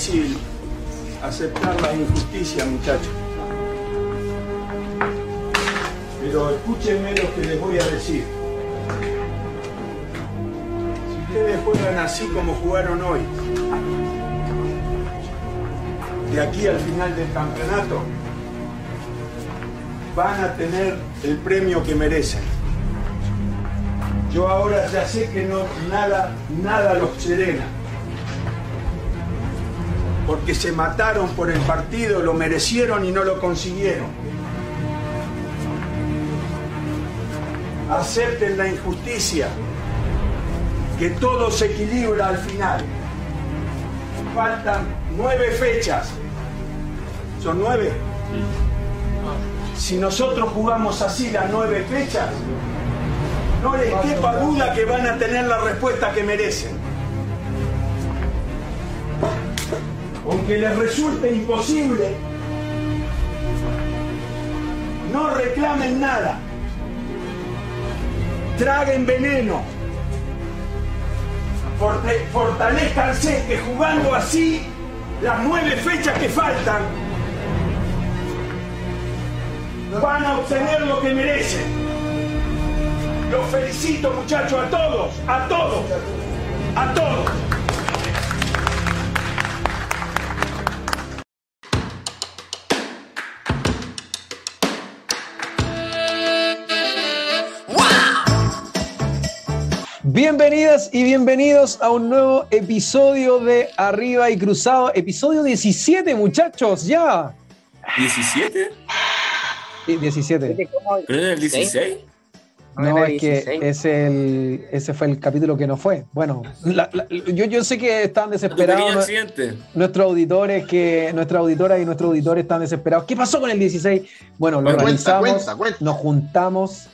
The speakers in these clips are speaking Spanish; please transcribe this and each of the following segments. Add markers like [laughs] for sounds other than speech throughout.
difícil aceptar la injusticia, muchachos. Pero escúchenme lo que les voy a decir. Si ustedes juegan así como jugaron hoy, de aquí al final del campeonato, van a tener el premio que merecen. Yo ahora ya sé que no, nada, nada los serena. Porque se mataron por el partido, lo merecieron y no lo consiguieron. Acepten la injusticia, que todo se equilibra al final. Faltan nueve fechas. ¿Son nueve? Si nosotros jugamos así las nueve fechas, no les quepa duda que van a tener la respuesta que merecen. Aunque les resulte imposible, no reclamen nada. Traguen veneno. Fortalezcanse que jugando así las nueve fechas que faltan van a obtener lo que merecen. Los felicito muchachos a todos, a todos, a todos. Bienvenidas y bienvenidos a un nuevo episodio de Arriba y Cruzado, episodio 17 muchachos, ya. ¿17? Sí, 17. ¿Pero era el 16? No, era es que 16. es el, ese fue el capítulo que no fue. Bueno, la- la- yo, yo sé que están desesperados nuestros auditores, que nuestra auditora y nuestros auditores están desesperados. ¿Qué pasó con el 16? Bueno, lo Cuenta, realizamos, cuenta, cuenta. nos juntamos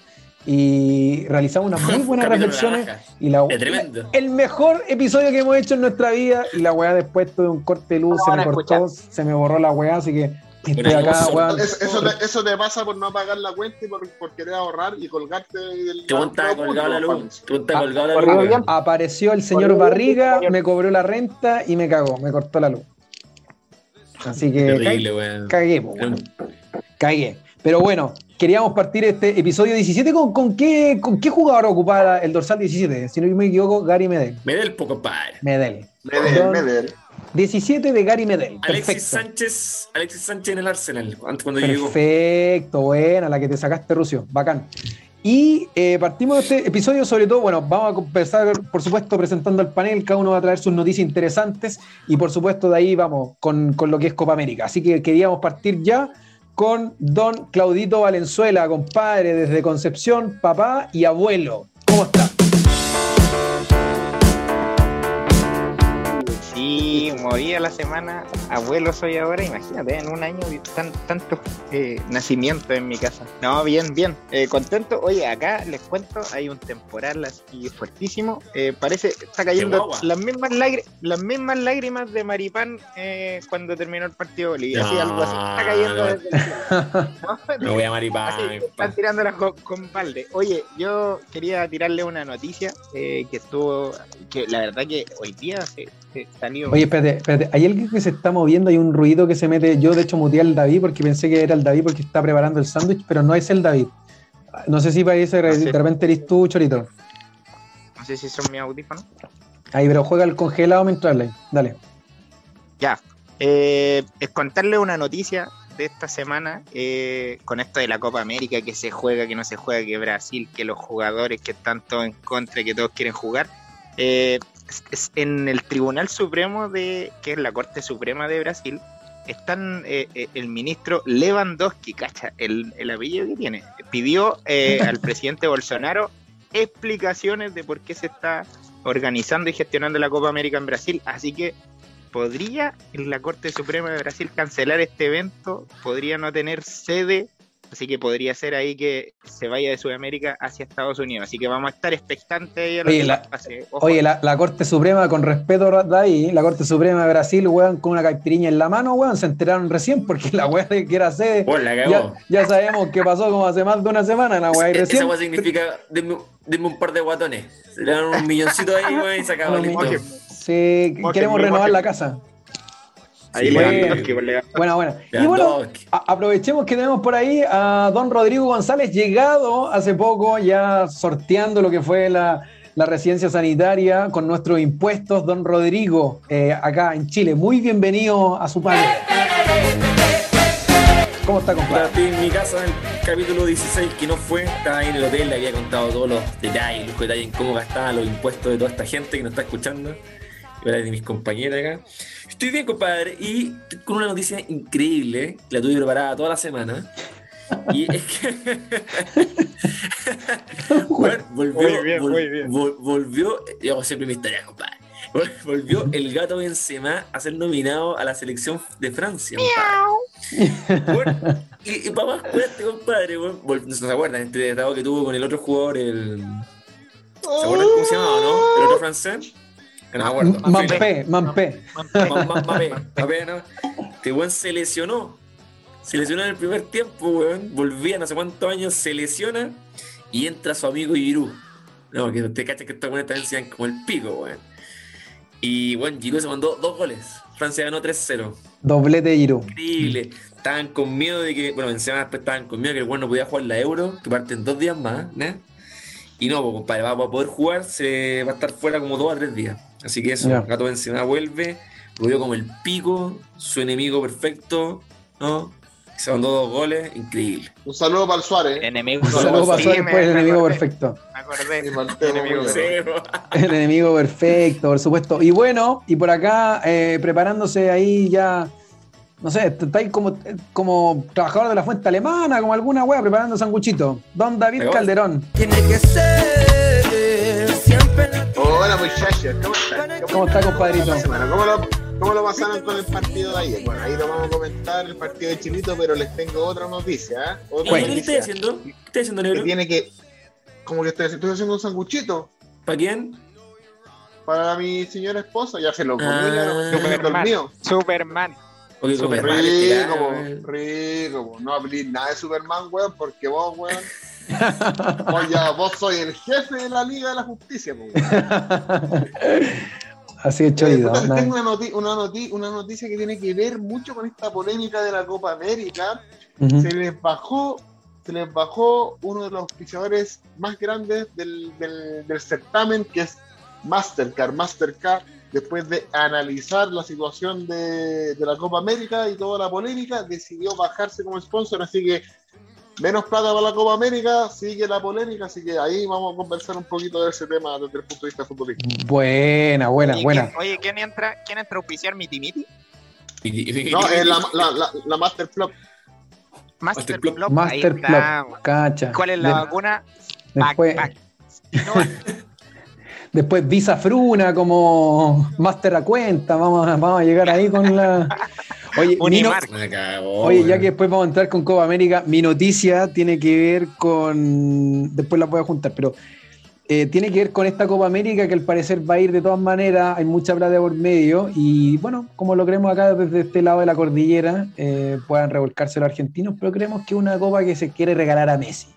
y realizamos unas muy buenas [laughs] reflexiones. Y la, Es tremendo. el mejor episodio que hemos hecho en nuestra vida y la weá después tuve un corte de luz, No se me cortó, escuchar. se me borró la weá, así que estoy acá, eso- weón. Eso, eso te, eso te pasa por no pagar la cuenta y por, por querer ahorrar y colgarte del. Te colgado la luz. Te Ah, colgado la corrió luz. bien. Apareció el señor Barriga, me cobró la renta y me cagó, me cortó la luz. Así que Terrible, cagué, po, weón. cagué. Pero bueno, queríamos partir este episodio 17 con, con qué, con qué jugador ocupaba el dorsal 17. Si no me equivoco, Gary Medel. Me da el poco padre. Medel. Medel, Don- Medel. 17 de Gary Medel. Alexis Perfecto. Sánchez, Alexis Sánchez en el Arsenal, antes cuando llegó. Perfecto, buena, la que te sacaste, Rucio. Bacán. Y eh, partimos de este episodio, sobre todo, bueno, vamos a empezar, por supuesto, presentando el panel. Cada uno va a traer sus noticias interesantes. Y por supuesto, de ahí vamos con, con lo que es Copa América. Así que queríamos partir ya con don Claudito Valenzuela, compadre, desde Concepción, papá y abuelo. ¿Cómo está? Sí, movía la semana, abuelo soy ahora, imagínate, en un año tan, tantos eh, nacimientos en mi casa. No, bien, bien, eh, contento. Oye, acá les cuento, hay un temporal así fuertísimo, eh, parece, está cayendo las mismas, las mismas lágrimas de Maripán eh, cuando terminó el partido de Bolivia, así, No, algo así, está cayendo no. desde el cielo. [laughs] ¿No? Me voy a maripán. Así, están tirándolas con, con balde. Oye, yo quería tirarle una noticia eh, que estuvo, que la verdad que hoy día se, se Oye, espérate, espérate. Hay alguien que se está moviendo, hay un ruido que se mete. Yo, de hecho, muteé al David porque pensé que era el David porque está preparando el sándwich, pero no es el David. No sé si parece, No sé. de repente eres tú, Chorito. no sé si son mis audífonos. Ahí, pero juega el congelado mientras le. Dale. Ya. Eh, es contarle una noticia de esta semana eh, con esto de la Copa América, que se juega, que no se juega, que Brasil, que los jugadores que están todos en contra, que todos quieren jugar. Eh, en el Tribunal Supremo de, que es la Corte Suprema de Brasil, están eh, eh, el ministro Lewandowski, cacha, el, el apellido que tiene, pidió eh, al [laughs] presidente Bolsonaro explicaciones de por qué se está organizando y gestionando la Copa América en Brasil, así que podría la Corte Suprema de Brasil cancelar este evento, podría no tener sede, así que podría ser ahí que se vaya de Sudamérica hacia Estados Unidos, así que vamos a estar expectantes ahí a lo Oye, que la- pase. Ojo. Oye, la, la Corte Suprema, con respeto de ahí, la Corte Suprema de Brasil, weón, con una caipiriña en la mano, weón, se enteraron recién porque la weá de que era sede. Oh, la Ya, cagó. ya sabemos que pasó como hace más de una semana, la weá. Y Esa recién. weá significa, denme, denme un par de guatones. Se le dan un milloncito ahí, weón, y se acaba, No, Sí, queremos renovar la casa. Ahí Sí. Lewandowski, por Lewandowski. Buena, buena. Y bueno, aprovechemos que tenemos por ahí a don Rodrigo González, llegado hace poco, ya sorteando lo que fue la, la residencia sanitaria con nuestros impuestos. Don Rodrigo, eh, acá en Chile, muy bienvenido a su panel. ¿Cómo está, compadre? estoy en mi casa en el capítulo 16 que no fue, estaba ahí en el hotel, le había contado todos los detalles, los detalles en cómo gastaban los impuestos de toda esta gente que nos está escuchando, y ahora de mis compañeras acá. Estoy bien, compadre, y con una noticia increíble, que la tuve preparada toda la semana. Y es que [laughs] Bueno, volvió, Muy bien, vol- muy bien. vol- volvió, yo siempre mi historia, compadre. Vol- Volvió el gato Benzema a ser nominado a la selección de Francia. Bueno, y, y más cuente, compadre, bueno, no se acuerdan este tratado que tuvo con el otro jugador, el. ¿Se acuerdan cómo se llamaba, no? El otro francés. No me acuerdo. Mampé, Mampé. Ma- ma- Mbappé, Mbappé, ¿no? Este weón se lesionó. Se lesionó en el primer tiempo, weón. Volvía no sé cuántos años, se lesiona y entra su amigo Giroud. No, que te cachas que estos weones también se dan como el pico, weón. Y bueno, Giroud se mandó dos goles. Francia ganó 3-0. Doblete de Giroud. Increíble. Estaban con miedo de que, bueno, encima después estaban con miedo de que el weón no podía jugar la Euro, que parten dos días más, ¿no? Y no, pues, compadre, va a poder jugar, se va a estar fuera como dos a tres días. Así que eso, Ya. Gato Benzema vuelve, lo vio como el pico, su enemigo perfecto, ¿no? Se mandó dos goles, increíble. Un saludo para el Suárez. Enemigo. Un saludo para Sí, Suárez por el enemigo acordé, perfecto. Me acordé. Enemigo. [laughs] El enemigo perfecto, por supuesto. Y bueno, y por acá eh, preparándose ahí ya, no sé, está ahí como, como trabajador de la fuente alemana, como alguna wea, preparando sanguchito. Don David Calderón. Tiene que ser Hola muchachos, ¿cómo están? ¿Cómo está, compadrito? ¿Cómo lo, ¿Cómo lo pasaron con el partido de ayer? Bueno, ahí lo vamos a comentar, el partido de Chilito, pero les tengo otra noticia. ¿eh? Otra ¿Qué noticia estás haciendo? ¿Qué estás haciendo, que negro? tiene que... Como que estoy, estoy haciendo un sanguchito ¿Para quién? para mi señora esposa, ya se lo comí, Ah. ya lo comí Superman. Superman. Oye, come Rico, rico, no hablé nada de Superman, weón, porque vos, weón, oye, vos soy el jefe de la Liga de la Justicia. [laughs] Así puta, ¿no? tengo una, noti- una, noti- una noticia que tiene que ver mucho con esta polémica de la Copa América. Ujú. Se les bajó, se les bajó uno de los auspiciadores más grandes del, del- del certamen, que es Mastercard. Mastercard, después de analizar la situación de, de la Copa América y toda la polémica, decidió bajarse como sponsor, así que menos plata para la Copa América, sigue la polémica, así que ahí vamos a conversar un poquito de ese tema desde el punto de vista futbolístico. Buena, buena, Oye, buena. ¿quién- Oye, ¿quién entra, ¿quién entra a auspiciar Miti Miti? y- y- No, es la, la, la, la Master Club. Master. Master ahí está. Club, cacha. ¿Cuál es la De- vacuna? después, Back, back. [laughs] después Visa Fruna como Master a cuenta. Vamos, vamos a llegar ahí con la. Oye, [laughs] Unimark. Oye, ya que después vamos a entrar con Copa América, mi noticia tiene que ver con. Después la voy a juntar, pero eh, tiene que ver con esta Copa América que al parecer va a ir de todas maneras. Hay mucha plata por medio y bueno, como lo creemos acá desde este lado de la cordillera, eh, puedan revolcarse los argentinos, pero creemos que es una Copa que se quiere regalar a Messi.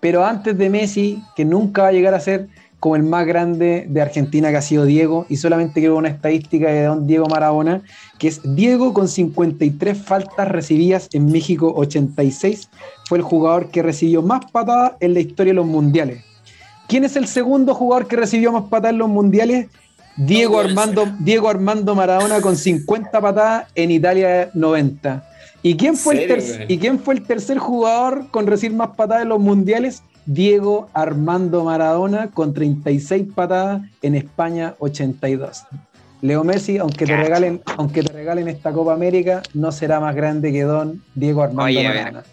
Pero antes de Messi, que nunca va a llegar a ser como el más grande de Argentina que ha sido Diego, y solamente quiero una estadística de don Diego Maradona, que es Diego con 53 faltas recibidas en México 86, fue el jugador que recibió más patadas en la historia de los mundiales. ¿Quién es el segundo jugador que recibió más patadas en los mundiales? Diego No Armando, ser. Diego Armando Maradona con 50 patadas en Italia 90. ¿Y quién, fue el. ¿Y quién fue el tercer jugador con recibir más patadas en los mundiales? Diego Armando Maradona con 36 patadas en España 82. Leo Messi, aunque te regalen, aunque te regalen esta Copa América, no será más grande que Don Diego Armando Oye. Maradona.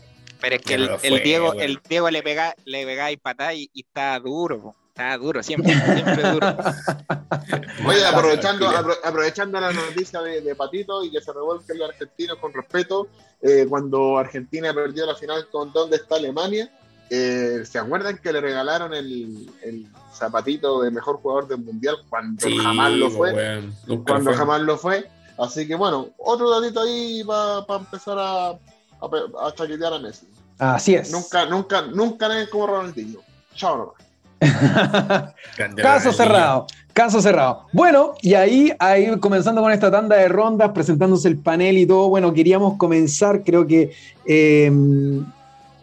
Pero es que el, Diego, el Diego le pega, le pegáis patada y, y está duro, está duro, siempre, siempre duro. [laughs] Oye, aprovechando, aprovechando la noticia de, de Patito y que se revuelquen los argentinos con respeto, eh, cuando Argentina perdió la final con ¿Dónde está Alemania? Eh, ¿Se acuerdan que le regalaron el, el zapatito de mejor jugador del mundial cuando Sí, jamás lo fue? Cuando fue. jamás lo fue. Así que bueno, otro datito ahí para empezar a, a, a chaquetear a Messi. Así es. Nunca, nunca, nunca nadie como Ronaldinho. Chao nomás. Caso Ronaldinho. cerrado. Caso cerrado. Bueno, y ahí, ahí comenzando con esta tanda de rondas, presentándose el panel y todo, bueno, queríamos comenzar, creo que eh,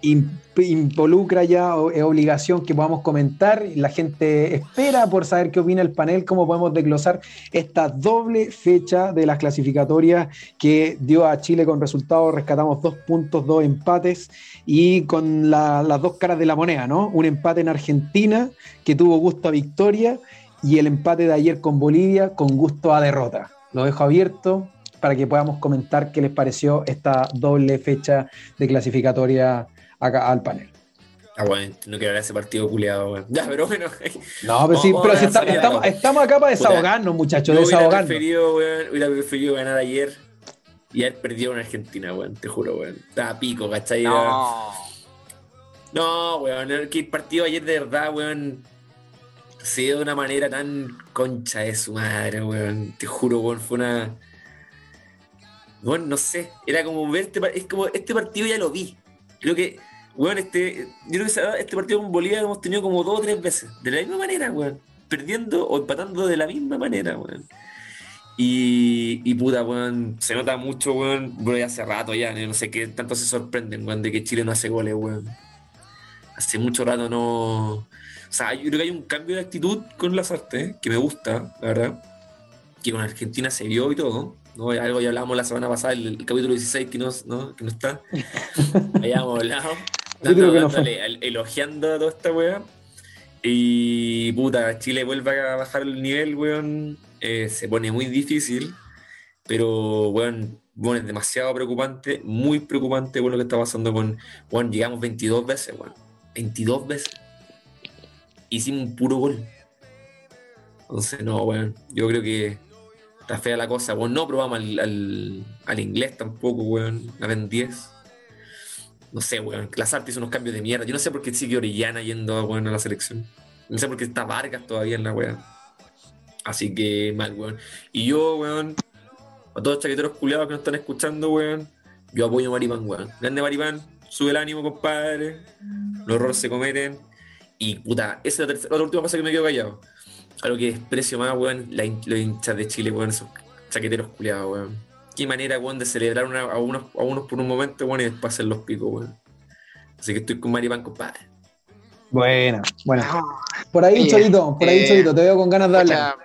involucra ya, es obligación que podamos comentar, la gente espera por saber qué opina el panel, cómo podemos desglosar esta doble fecha de las clasificatorias que dio a Chile con resultados, rescatamos dos puntos, dos empates y con las dos caras de la moneda, ¿no? Un empate en Argentina que tuvo gusto a victoria y el empate de ayer con Bolivia con gusto a derrota. Lo dejo abierto para que podamos comentar qué les pareció esta doble fecha de clasificatoria acá al panel. Ah, bueno, no quiero ver ese partido culiado, weón. Ya, pero bueno. [laughs] No, pero sí, pero si está, estamos, estamos, acá para desahogarnos, muchachos, desahogarnos. Preferido, weón, hubiera preferido ganar ayer y haber perdido en Argentina, weón, te juro, weón. Estaba pico, ¿cachai? No. No, weón, que el partido ayer de verdad, weón, se dio de una manera tan concha de su madre, weón. Te juro, weón, fue una. Bueno, no sé, era como ver este, es como este partido ya lo vi. Creo que, weón, este, yo creo que este partido con Bolivia hemos tenido como dos o tres veces, de la misma manera, weón. Perdiendo o empatando de la misma manera, weón. Y, y puta, weón, se nota mucho, weón, bueno, ya hace rato ya, no sé qué tanto se sorprenden, weón, de que Chile no hace goles, weón. Hace mucho rato no o sea, yo creo que hay un cambio de actitud con las artes que me gusta, la verdad. Que con Argentina se vio y todo. ¿no? Algo ya hablábamos la semana pasada, el, capítulo 16 que no, ¿no? que no está. [laughs] Habíamos hablado. Elogiando a toda esta weá. Y puta, Chile vuelve a bajar el nivel, weón. Eh, se pone muy difícil. Pero, weón, bueno, es demasiado preocupante, muy preocupante con lo que está pasando con, weón, llegamos 22 veces, weón. 22 veces hicimos un puro gol. Entonces, no, weón. Yo creo que está fea la cosa. Bueno, no probamos al, al, inglés tampoco, weón. La ven 10. No sé, weón. Lazarte hizo unos cambios de mierda. Yo no sé por qué sigue Orellana yendo a la selección. No sé por qué está Vargas todavía en la weón. Así que mal, weón. Y yo, weón, a todos los chaqueteros culiados que nos están escuchando, weón, yo apoyo a Maripán, weón. Grande Maripán, sube el ánimo, compadre. Los errores se cometen. Y puta, esa es la, tercera, última cosa que me quedo callado. Algo que desprecio más, weón, la, los hinchas de Chile, weón, esos chaqueteros culiados, weón. Qué manera, weón, de celebrar a, unos, a unos por un momento, weón, y después hacer los picos, weón. Así que estoy con Maripán, compadre. Buena, buena. Por ahí, Cholito, por ahí, eh, Cholito, te veo con ganas de hablar.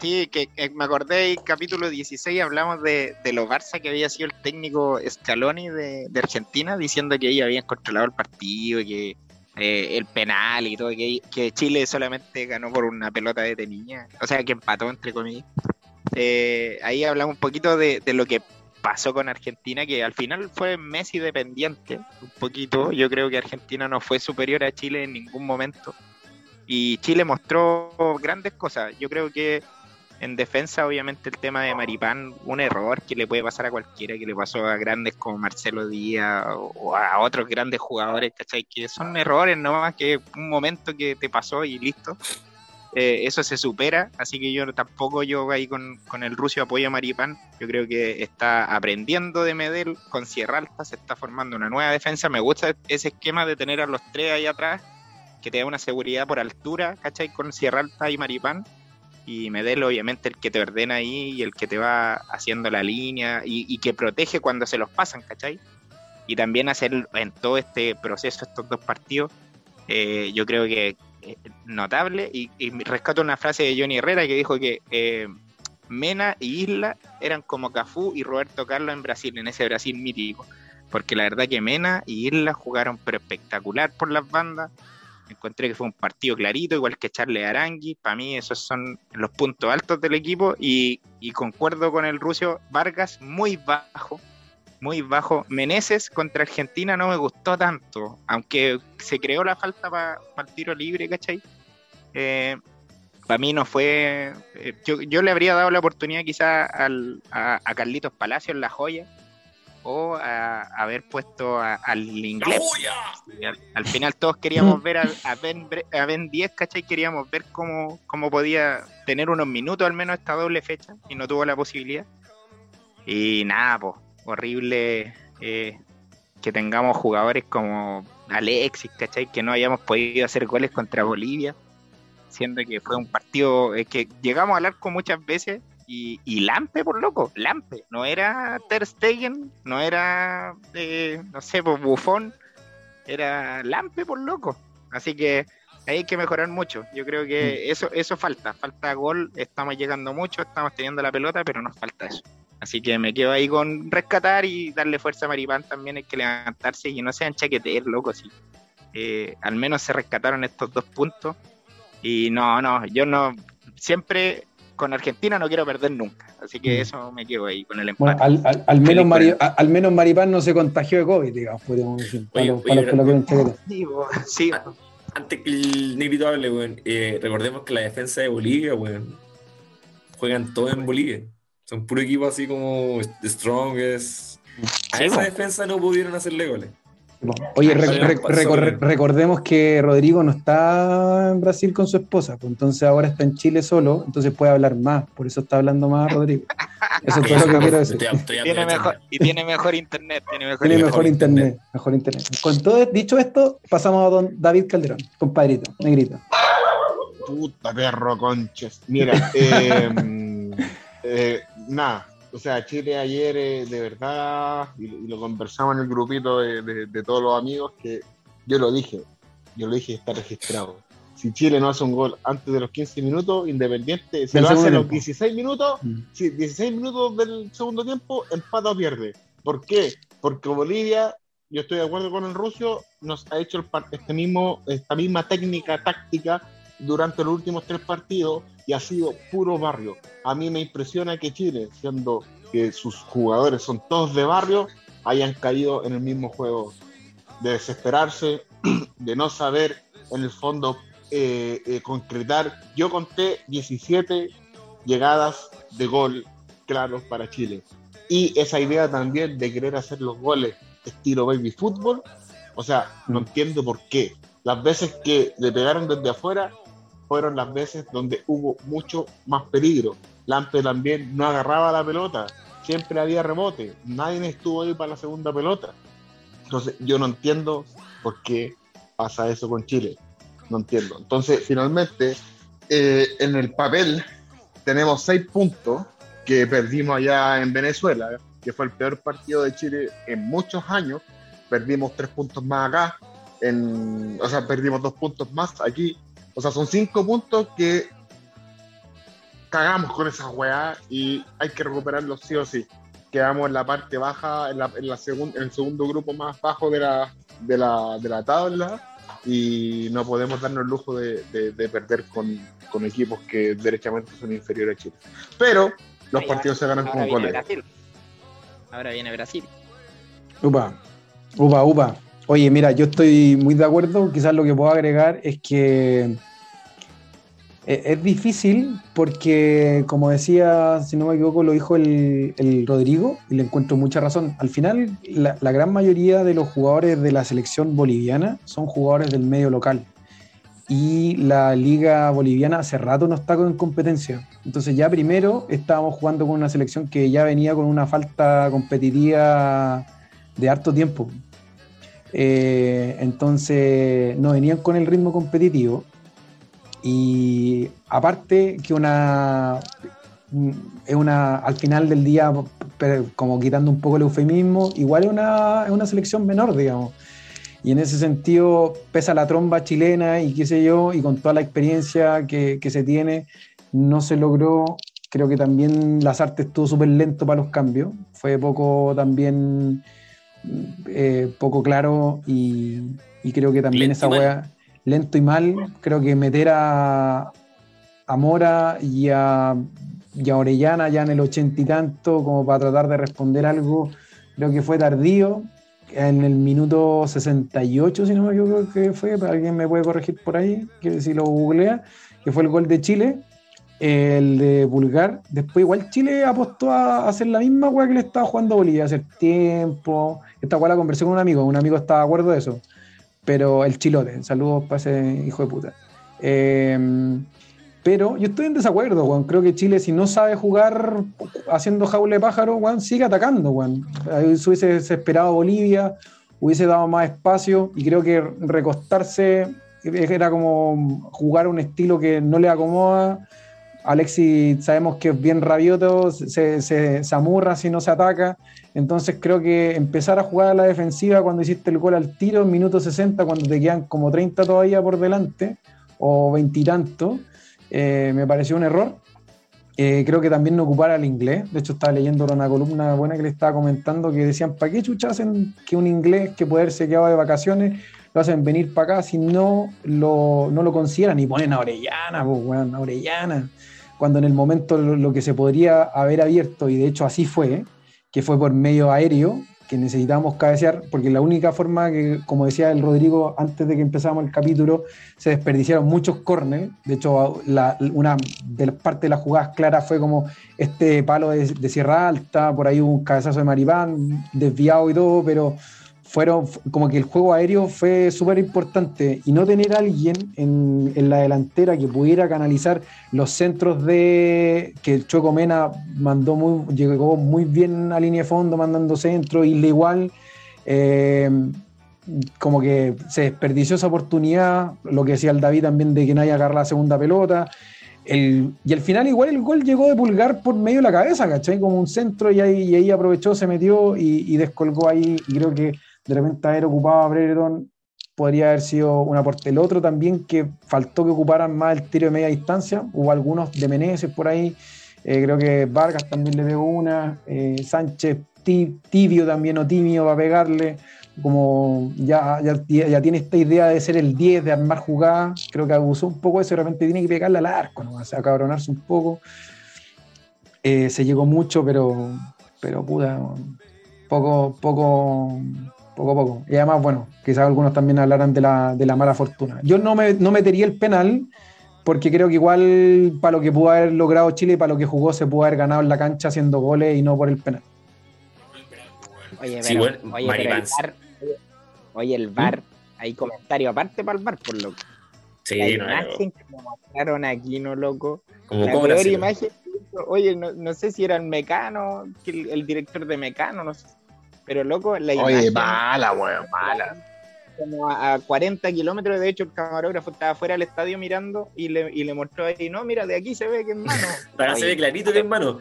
Sí, que, me acordé, el capítulo 16 hablamos de, de lo Barça que había sido el técnico Scaloni de, de Argentina, diciendo que ellos habían controlado el partido, y que eh, el penal y todo, que, Chile solamente ganó por una pelota de niña, o sea, que empató entre comillas. Eh, ahí hablamos un poquito de, lo que pasó con Argentina, que al final fue Messi dependiente, un poquito. Yo creo que Argentina no fue superior a Chile en ningún momento. Y Chile mostró grandes cosas. Yo creo que en defensa, obviamente, el tema de Maripán, un error que le puede pasar a cualquiera, que le pasó a grandes como Marcelo Díaz o a otros grandes jugadores, ¿cachai? Que son errores nomás, que un momento que te pasó y listo. Eh, eso se supera, así que yo tampoco yo ahí con, con, el ruso apoyo a Maripán, yo creo que está aprendiendo de Medel con Sierra Alta, se está formando una nueva defensa, me gusta ese esquema de tener a los tres ahí atrás, que te da una seguridad por altura, ¿cachai? Con Sierra Alta y Maripán, y Medel obviamente el que te ordena ahí y el que te va haciendo la línea y, que protege cuando se los pasan, ¿cachai? Y también hacer en todo este proceso, estos dos partidos, eh, yo creo que notable y, rescato una frase de Johnny Herrera que dijo que eh, Mena y Isla eran como Cafú y Roberto Carlos en Brasil, en ese Brasil mítico, porque la verdad que Mena y Isla jugaron pero espectacular por las bandas, encontré que fue un partido clarito, igual que Charles Arangui. Para mí, esos son los puntos altos del equipo. Y, concuerdo con el ruso Vargas, muy bajo. Muy bajo. Meneses contra Argentina no me gustó tanto. Aunque se creó la falta para el tiro libre, ¿cachai? Eh, para mí no fue. Eh, yo, le habría dado la oportunidad quizá al, a, a Carlitos Palacios en la joya o a, haber puesto al inglés. Al, final todos queríamos mm. ver a, a, ben, a Ben 10, ¿cachai? Queríamos ver cómo, cómo podía tener unos minutos al menos esta doble fecha y no tuvo la posibilidad. Y nada, pues, horrible eh, que tengamos jugadores como Alexis, ¿cachai? Que no hayamos podido hacer goles contra Bolivia. siendo que fue un partido eh, que llegamos al arco muchas veces y, y Lampe, por loco, Lampe, no era Ter Stegen, no era, eh, no sé, pues Bufón, era Lampe, por loco. Así que hay que mejorar mucho. Yo creo que Mm. eso, eso falta, falta gol, estamos llegando mucho, estamos teniendo la pelota, pero nos falta eso. Así que me quedo ahí con rescatar y darle fuerza a Maripán también, hay que levantarse y no sean chaqueteros, loco, sí. Eh, al menos se rescataron estos dos puntos. Y no, no, yo no, siempre con Argentina no quiero perder nunca. Así que Mm. eso me quedo ahí con el empate. Bueno, al, al- al menos Mari- al menos Maripán no se contagió de COVID, digamos, podríamos decir. Para Oye, los, para oye, los que lo quieren chaquetear. Sí, bo- sí, Antes que el negrito hable, weón, eh, recordemos que la defensa de Bolivia, weón, juegan todos en Bolivia. Son puro equipo así como Strongest. A esa defensa no pudieron hacerle goles. Oye, re- Sobre- re- sobre- recor- recordemos que Rodrigo no está en Brasil con su esposa, pues entonces ahora está en Chile solo, entonces puede hablar más, por eso está hablando más Rodrigo. Eso es todo lo que quiero decir. Estoy- estoy tiene mejor, y tiene mejor internet. Tiene mejor Tiene internet. mejor internet. internet, mejor internet. Con todo dicho esto, pasamos a don David Calderón, compadrito, negrito. Puta perro, conches. Mira, [laughs] eh, eh, nada. O sea, Chile ayer, eh, de verdad, y, y lo conversamos en el grupito de, de- de todos los amigos, que yo lo dije, yo lo dije está registrado. Si Chile no hace un gol antes de los 15 minutos, Independiente, si lo hace en los tiempo. 16 minutos, Mm. si 16 minutos del segundo tiempo, empata o pierde. ¿Por qué? Porque Bolivia, yo estoy de acuerdo con el ruso, nos ha hecho el este mismo, esta misma técnica táctica durante los últimos tres partidos y ha sido puro barrio. A mí me impresiona que Chile, siendo que sus jugadores son todos de barrio, hayan caído en el mismo juego de desesperarse, [clears throat] de no saber en el fondo eh, eh, concretar. Yo conté 17 llegadas de gol claros para Chile. Y esa idea también de querer hacer los goles estilo baby fútbol, o sea, no Mm. entiendo por qué. Las veces que le pegaron desde afuera fueron las veces donde hubo mucho más peligro. Lampe también no agarraba la pelota, siempre había rebote, nadie estuvo ahí para la segunda pelota. Entonces, yo no entiendo por qué pasa eso con Chile. No entiendo. Entonces, finalmente, eh, en el papel tenemos seis puntos que perdimos allá en Venezuela, que fue el peor partido de Chile en muchos años. Perdimos tres puntos más acá, en, o sea, perdimos dos puntos más aquí. O sea, son cinco puntos que cagamos con esa weá y hay que recuperarlos sí o sí. Quedamos en la parte baja, en, la, en, la segun- en el segundo grupo más bajo de la, de la, de la tabla y no podemos darnos el lujo de, de- de perder con, con equipos que derechamente son inferiores a Chile. Pero los partidos se ganan con goles. Brasil. Ahora viene Brasil. Upa, upa, upa. Oye, mira, yo estoy muy de acuerdo. Quizás lo que puedo agregar es que es difícil porque, como decía, si no me equivoco, lo dijo el, Rodrigo, y le encuentro mucha razón. Al final, la, la gran mayoría de los jugadores de la selección boliviana son jugadores del medio local. Y la liga boliviana hace rato no está con competencia. Entonces ya primero estábamos jugando con una selección que ya venía con una falta competitiva de harto tiempo. Eh, entonces no venían con el ritmo competitivo. Y aparte que una es una al final del día, pero como quitando un poco el eufemismo, igual es una, es una selección menor, digamos. Y en ese sentido pesa la tromba chilena y qué sé yo, y con toda la experiencia que, que se tiene, no se logró. Creo que también Lazarte estuvo súper lento para los cambios. Fue poco también eh, poco claro y, y creo que también esa wea lento y mal. Creo que meter a, a Mora y a, y a Orellana ya en el ochenta y tanto como para tratar de responder algo, creo que fue tardío. En el minuto 68, si no me equivoco que fue, alguien me puede corregir por ahí, que si lo googlea, que fue el gol de Chile, el de Pulgar. Después igual Chile apostó a hacer la misma weá que le estaba jugando Bolivia hace tiempo. Esta weá la conversé con un amigo, un amigo estaba de acuerdo de eso. Pero el chilote, saludos para ese hijo de puta. Eh, pero yo estoy en desacuerdo, weón. Creo que Chile, si no sabe jugar haciendo jaula de pájaro, weón, sigue atacando, weón. Se hubiese desesperado Bolivia, hubiese dado más espacio y creo que recostarse era como jugar un estilo que no le acomoda. Alexis sabemos que es bien rabioso, se, se, se amurra si no se ataca. Entonces creo que empezar a jugar a la defensiva cuando hiciste el gol al tiro en minuto 60, cuando te quedan como 30 todavía por delante, o veintitantos, eh, me pareció un error. Eh, creo que también no ocupar al inglés. De hecho, estaba leyendo una columna buena que le estaba comentando que decían, ¿para qué chucha que un inglés que puede haberse quedado de vacaciones lo hacen venir para acá si no lo, no lo consideran y ponen a Orellana, pues, weón, a Orellana? Cuando en el momento lo, lo que se podría haber abierto, y de hecho así fue, que fue por medio aéreo, que necesitamos cabecear, porque la única forma que, como decía el Rodrigo antes de que empezáramos el capítulo, se desperdiciaron muchos corners. De hecho, la- una de las partes de las jugadas claras fue como este palo de, Sierra Alta, por ahí un cabezazo de Maripán, desviado y todo, pero fueron como que el juego aéreo fue súper importante y no tener alguien en, en la delantera que pudiera canalizar los centros de que el Choco Mena mandó muy, llegó muy bien a línea de fondo mandando centro y igual eh, como que se desperdició esa oportunidad, lo que decía el David también de que nadie agarra la segunda pelota. El- y al final igual el gol llegó de pulgar por medio de la cabeza, ¿cachai? Como un centro y ahí, y ahí aprovechó, se metió y descolgó ahí y creo que de repente haber ocupado a Brereton podría haber sido un aporte. El otro también que faltó que ocuparan más el tiro de media distancia, hubo algunos de Meneses por ahí, eh, creo que Vargas también le pegó una, eh, Sánchez ti- tibio también o tímido para pegarle, como ya, ya, ya tiene esta idea de ser el 10, de armar jugadas, creo que abusó un poco de eso, de repente tiene que pegarle al arco, ¿no? o sea, cabronarse un poco. Eh, se llegó mucho, pero, pero puta, poco, poco, poco, poco. Y además, bueno, quizás algunos también hablarán de la, de la mala fortuna. Yo no, me, no metería el penal, porque creo que igual para lo que pudo haber logrado Chile y para lo que jugó se pudo haber ganado en la cancha haciendo goles y no por el penal. Oye, Sí, pero, bueno, oye, pero el. VAR, oye, oye, el VAR, hay comentario aparte para el VAR, por lo Sí, la no, imagen que me mostraron aquí, no loco. como la peor imagen que Oye, no, no sé si era el Mecano, que el, el director de Mecano, no sé. Pero loco, la Oye, imagen mala, weón, mala. como a, a 40 kilómetros, de hecho el camarógrafo estaba fuera del estadio mirando y le, y le mostró ahí, no, mira, de aquí se ve que es mano. Para se ve clarito que es mano.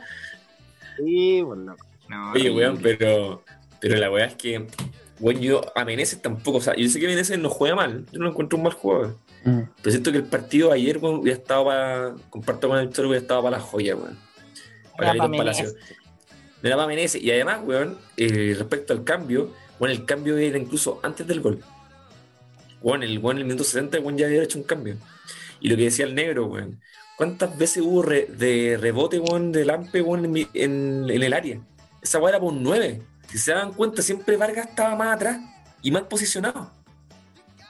Sí, pues loco. No, Oye, weón, pero, pero la weá es que, weón, yo a Meneses tampoco, o sea, yo sé que Meneses no juega mal, yo no lo encuentro un mal jugador. Pero siento que el partido de ayer, weón, hubiera estado para, comparto con el Cholo, hubiera estado para la joya, weón. Para Carlitos Palacio. No era para Meneses. Y además, weón, eh, respecto al cambio, bueno, el cambio era incluso antes del gol. Weón, el weón en el minuto 60, weón, ya había hecho un cambio. Y lo que decía el negro, weón, ¿cuántas veces hubo de rebote, weón, de Lampe, weón, en, el área? Esa weá era por un 9. Si se dan cuenta, siempre Vargas estaba más atrás y más posicionado.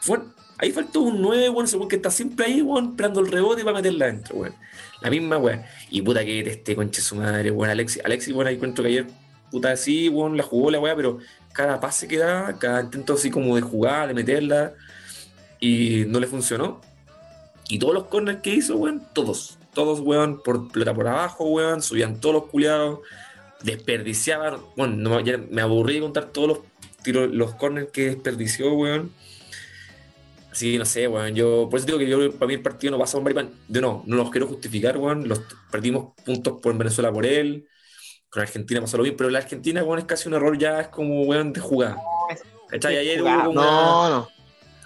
Fue, ahí faltó un 9, weón, weón que está siempre ahí, weón, esperando el rebote para meterla adentro, weón. La misma weón. Y puta que este conche su madre, weón. Alexis, Alexis, bueno, ahí encuentro que ayer, puta, sí, weón, la jugó la weá, pero cada pase que da, cada intento así como de jugar, de meterla, y no le funcionó. Y todos los corners que hizo, weón, todos, todos, weón, por pelota por abajo, weón, subían todos los culiados, desperdiciaban, bueno, no, ya me aburrí de contar todos los tiros, los corners que desperdició, weón. Que no sé, weón. Yo, por eso digo que yo, para mí el partido no pasó por Maripán. De no, no los quiero justificar, weón. Los perdimos puntos por Venezuela por él. Con Argentina pasó lo mismo, pero la Argentina, weón, es casi un error ya, es como, weón, de jugada. ¿Cachai? Ayer hubo como una- No, no.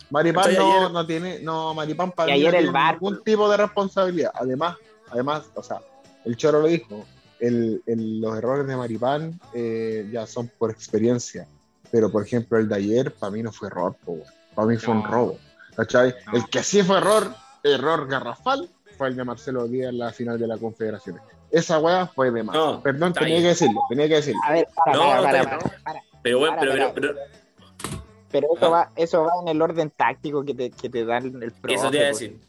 Maripán ¿Cachai? no, Ayer- no tiene, no, Maripán para Y mí no ayer el tiene VAR, ningún tipo de responsabilidad. Además, además, o sea, el Choro lo dijo, el, el- los errores de Maripán eh, ya son por experiencia. Pero, por ejemplo, el de ayer, para mí no fue error, para mí fue un robo. ¿Cachai? No. El que sí fue error, error garrafal, fue el de Marcelo Díaz en la final de la Confederaciones. Esa weá fue de más. No, Perdón, tenía que decirlo, tenía que decirlo. A ver, para, No, para, no, para, está para, para. Pero, Para, pero, pero, pero- Pero eso Ah. va, eso va en el orden táctico que te, que te da el, profe. eso te iba a pues. decir.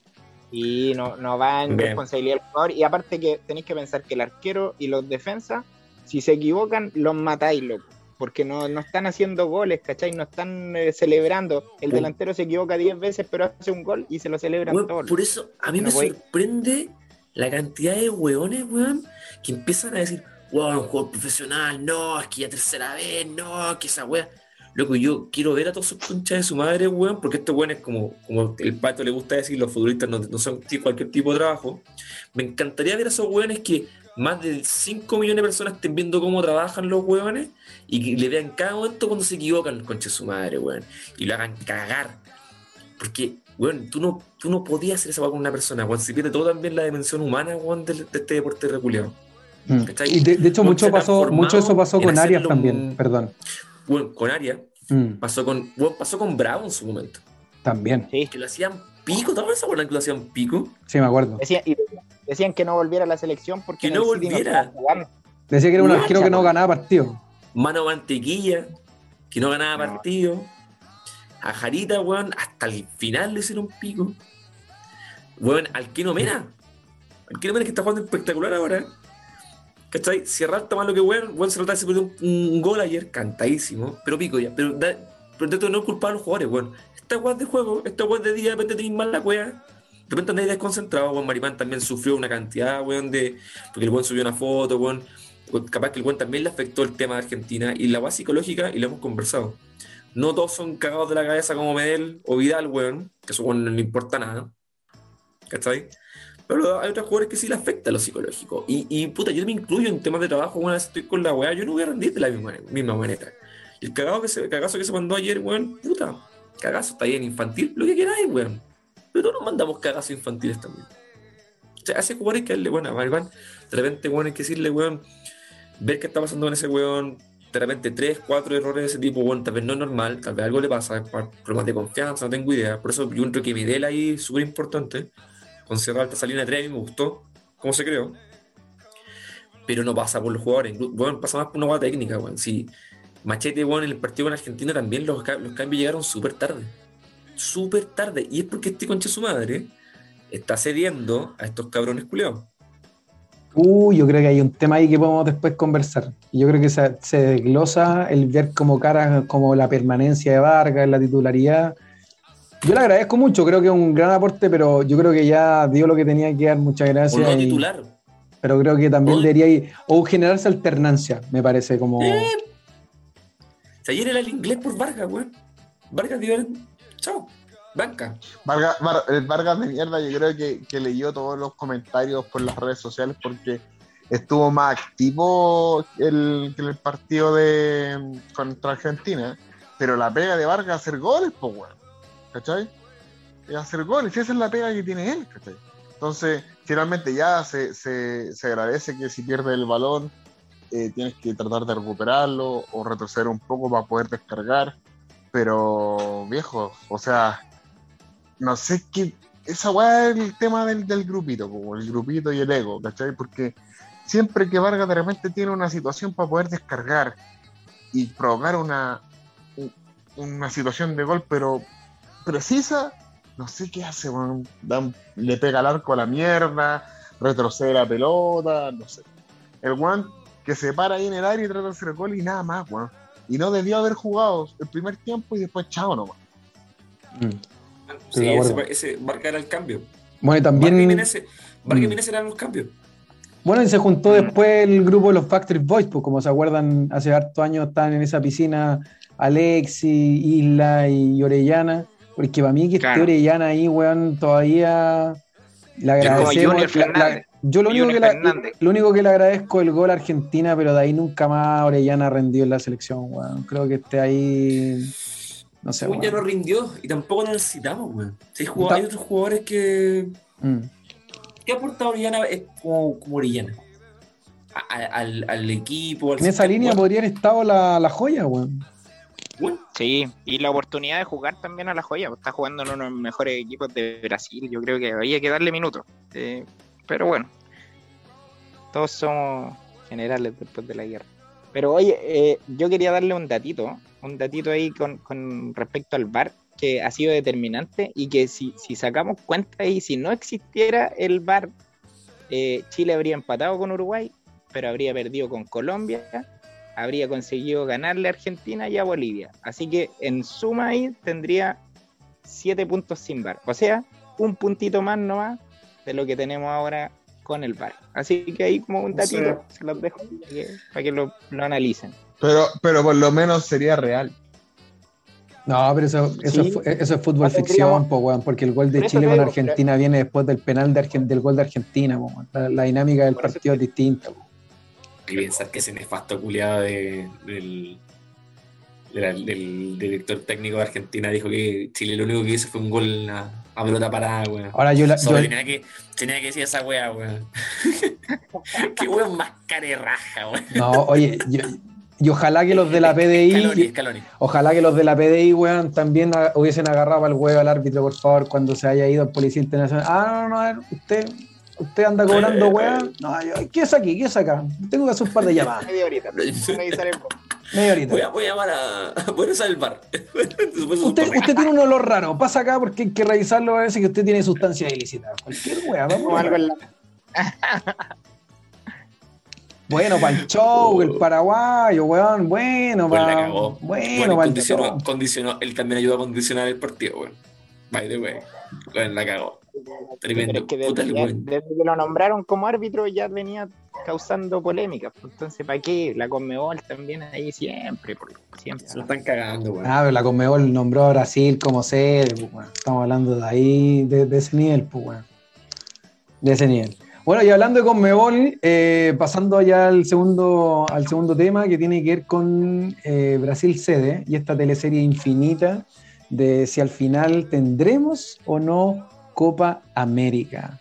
Y no, no va en Bien. responsabilidad del jugador. Y aparte que tenéis que pensar que el arquero y los defensas, si se equivocan, los matáis, loco. Porque no, no están haciendo goles, ¿cachai? No están eh, celebrando. El delantero se equivoca 10 veces, pero hace un gol y se lo celebran Weón, todos. por eso a mí No me voy- sorprende la cantidad de weones, weón, que empiezan a decir, weón, un juego profesional, no, es que ya tercera vez, no, que esa wea. Loco, yo quiero ver a todos esos conchas de su madre, weón, porque estos weones, como, como el pato le gusta decir, los futbolistas no, no son cualquier tipo de trabajo. Me encantaría ver a esos weones que más de 5 millones de personas estén viendo cómo trabajan los weones y que le vean cada momento cuando se equivocan los su madre, weón. Y lo hagan cagar. Porque, weón, tú no, tú no podías hacer esa con una persona, weón. Se pierde todo también la dimensión humana, weón, de, este deporte reculeado. Mm. ¿Cachai? Y de, de hecho, Weón, mucho, pasó, mucho eso pasó con Arias hacerlo también, perdón. Weón, con Aria, Mm, pasó con, weón, pasó con Bravo en su momento. También, Sí. Que lo hacían pico, ¿también se acuerdan que lo hacían pico? sí, me acuerdo. Decían, y decían que no volviera a la selección porque Que no volviera. jugando. Decía que era un arquero que no ganaba partido. Mano Mantequilla, que no ganaba No. partido. A Jarita, weón, hasta el final le hicieron pico. Weón, al Keno Mena. Al Keno Mena que está jugando espectacular ahora. ¿Cachai? Cierra está más lo que weón. Weón se trata de se perdió un, un gol ayer, cantadísimo. Pero pico ya. Pero, da, pero dentro de no culpar a los jugadores, weón. Esta weón de juego, esta weón de día, de repente tenéis mal la weá. Repente andáis desconcentrado, weón. Maripán también sufrió una cantidad, weón, de. Porque el weón subió una foto, weón. Capaz que el weón también le afectó el tema de Argentina. Y la weá psicológica, y lo hemos conversado. No todos son cagados de la cabeza como Medel o Vidal, weón. Que eso weón no le importa nada. ¿Cachai? Pero hay otros jugadores que sí le afecta lo psicológico. Y, y puta, yo me incluyo en temas de trabajo, vez estoy con la weá, yo no voy a rendir de la misma, misma manera. Y el cagado que se, cagazo que se mandó ayer, weón, puta, cagazo, está bien, infantil, lo que queráis, weón. Pero todos nos mandamos cagazos infantiles también. O sea, hace jugadores que darle, weón, a Maribán, de repente, weón, hay que decirle, weón, ver qué está pasando con ese weón, de repente tres, cuatro errores de ese tipo, weón, tal vez no es normal, tal vez algo le pasa, problemas de confianza, no tengo idea. Por eso yo creo que Videl ahí es súper importante. Con Cerro Alta Salina 3 a mí me gustó, cómo se creó. Pero no pasa por los jugadores, weón, pasa más por una guata técnica, weón. Si Machete, weón, en el partido con Argentina también los, los cambios llegaron súper tarde. Súper tarde. Y es porque este concha su madre está cediendo a estos cabrones culeados. Uy, yo creo que hay un tema ahí que podemos después conversar. Yo creo que se, se desglosa el ver como caras como la permanencia de Vargas, la titularidad. Yo le agradezco mucho, creo que es un gran aporte, pero yo creo que ya dio lo que tenía que dar. Muchas gracias. no y- titular. pero creo que también debería ir, o generarse alternancia, me parece, como... Eh. O sea, ayer era el inglés por Vargas, weón. Vargas dio Chao. Banca. Vargas, Var- el Vargas de mierda, yo creo que, leyó todos los comentarios por las redes sociales porque estuvo más activo el, que el partido de contra Argentina. Pero la pega de Vargas es hacer goles, pues, weón. ¿Cachai? Es hacer goles, esa es la pega que tiene él, ¿cachai? Entonces, finalmente ya se, se, se agradece que si pierde el balón, eh, tienes que tratar de recuperarlo o retroceder un poco para poder descargar. Pero, viejo, o sea, no sé qué. Esa weá es el tema del, del grupito, como el grupito y el ego, ¿cachai? Porque siempre que Vargas de repente tiene una situación para poder descargar y provocar una, un- una situación de gol, pero precisa, no sé qué hace, weón. Da- le pega al arco a la mierda, retrocede la pelota, no sé. El weón que se para ahí en el área y trata de hacer el gol y nada más, weón. Y no debió haber jugado el primer tiempo y después chao nomás. Mm. Sí, ese, ese Vargas era el cambio. Bueno, y también... Menezes, Vargas y Mm. Menezes eran los cambios. Bueno, y se juntó Mm. después el grupo de los Factory Boys, pues como se acuerdan, hace hartos años estaban en esa piscina Alexi, Isla y Orellana, porque para mí que esté. Orellana ahí, weón, todavía le como agradecemos. Junior la- la-. Yo lo único, que la- lo único que le agradezco es el gol a Argentina, pero de ahí nunca más Orellana rendió en la selección, weón. Creo que esté ahí, no sé, Weón, ya no rindió y tampoco lo necesitamos, weón. Sí, hay, otros jugadores que. Mm. ¿Qué ha aportado Orellana es como, como Orellana? A- a- al, al equipo, al En esa línea podrían estado la, la joya, weón. Weón, Sí, y la oportunidad de jugar también a la joya, pues, está jugando en uno de los mejores equipos de Brasil, yo creo que había que darle minutos. Eh, pero bueno, todos somos generales después de la guerra. Pero oye, eh, yo quería darle un datito, un datito ahí con, con respecto al VAR, que ha sido determinante y que si, si sacamos cuenta y si no existiera el VAR, eh, Chile habría empatado con Uruguay, pero habría perdido con Colombia, habría conseguido ganarle a Argentina y a Bolivia. Así que en suma ahí tendría siete puntos sin VAR. O sea, un puntito más nomás de lo que tenemos ahora con el VAR. Así que ahí como un O sea- datito, se los dejo para que, para que lo, lo analicen. Pero, pero por lo menos sería real. No, pero eso, eso, Sí. es, fu- eso es fútbol ficción, po, weón, porque el gol de Chile con Argentina viene después del penal de Argen- del gol de Argentina, po, la, la dinámica del partido es distinta. po. Y pensar que ese nefasto culiado de, del, de la- del director técnico de Argentina dijo que Chile lo único que hizo fue un gol a, a pelota parada, weón. Ahora yo la, yo- tenía, que, tenía que decir esa weá, weón. [laughs] Qué weón más carerraja, weón. no, oye, yo- y ojalá que los de la PDI, ojalá que los de la PDI, weón, también hubiesen agarrado al huevo al árbitro, por favor, cuando se haya ido al Policía Internacional. Ah, no, no, a ver, usted, usted anda cobrando, Eh, weón. No, yo, ¿qué es aquí? ¿Qué es acá? Tengo que hacer un par de llamadas. [laughs] Media horita. [laughs] Media horita. Voy a, voy a llamar a. Voy a usar el bar. Usted, tiene un olor raro, pasa acá porque hay que revisarlo, parece que usted tiene sustancias ilícitas. Cualquier weá, vamos. algo en la [laughs] Bueno, para el show, el paraguayo, weón, bueno, Pues para. Bueno, Bueno, para el condicionó, él también ayudó a condicionar el partido, weón. By the way. Bueno, la cagó. Tremendo. Pero es que desde, ya- que lo nombraron como árbitro ya venía causando polémicas. pues, Entonces, ¿para qué? La Conmebol también ahí siempre, siempre. Se lo están cagando, weón. Ah, pero la Conmebol nombró a Brasil como sede, pues. Estamos hablando de ahí, de, de ese nivel, pues, weón. De ese nivel. Bueno, y hablando de Conmebol, eh, pasando ya al segundo, al segundo tema que tiene que ver con eh, Brasil sede y esta teleserie infinita de si al final tendremos o no Copa América.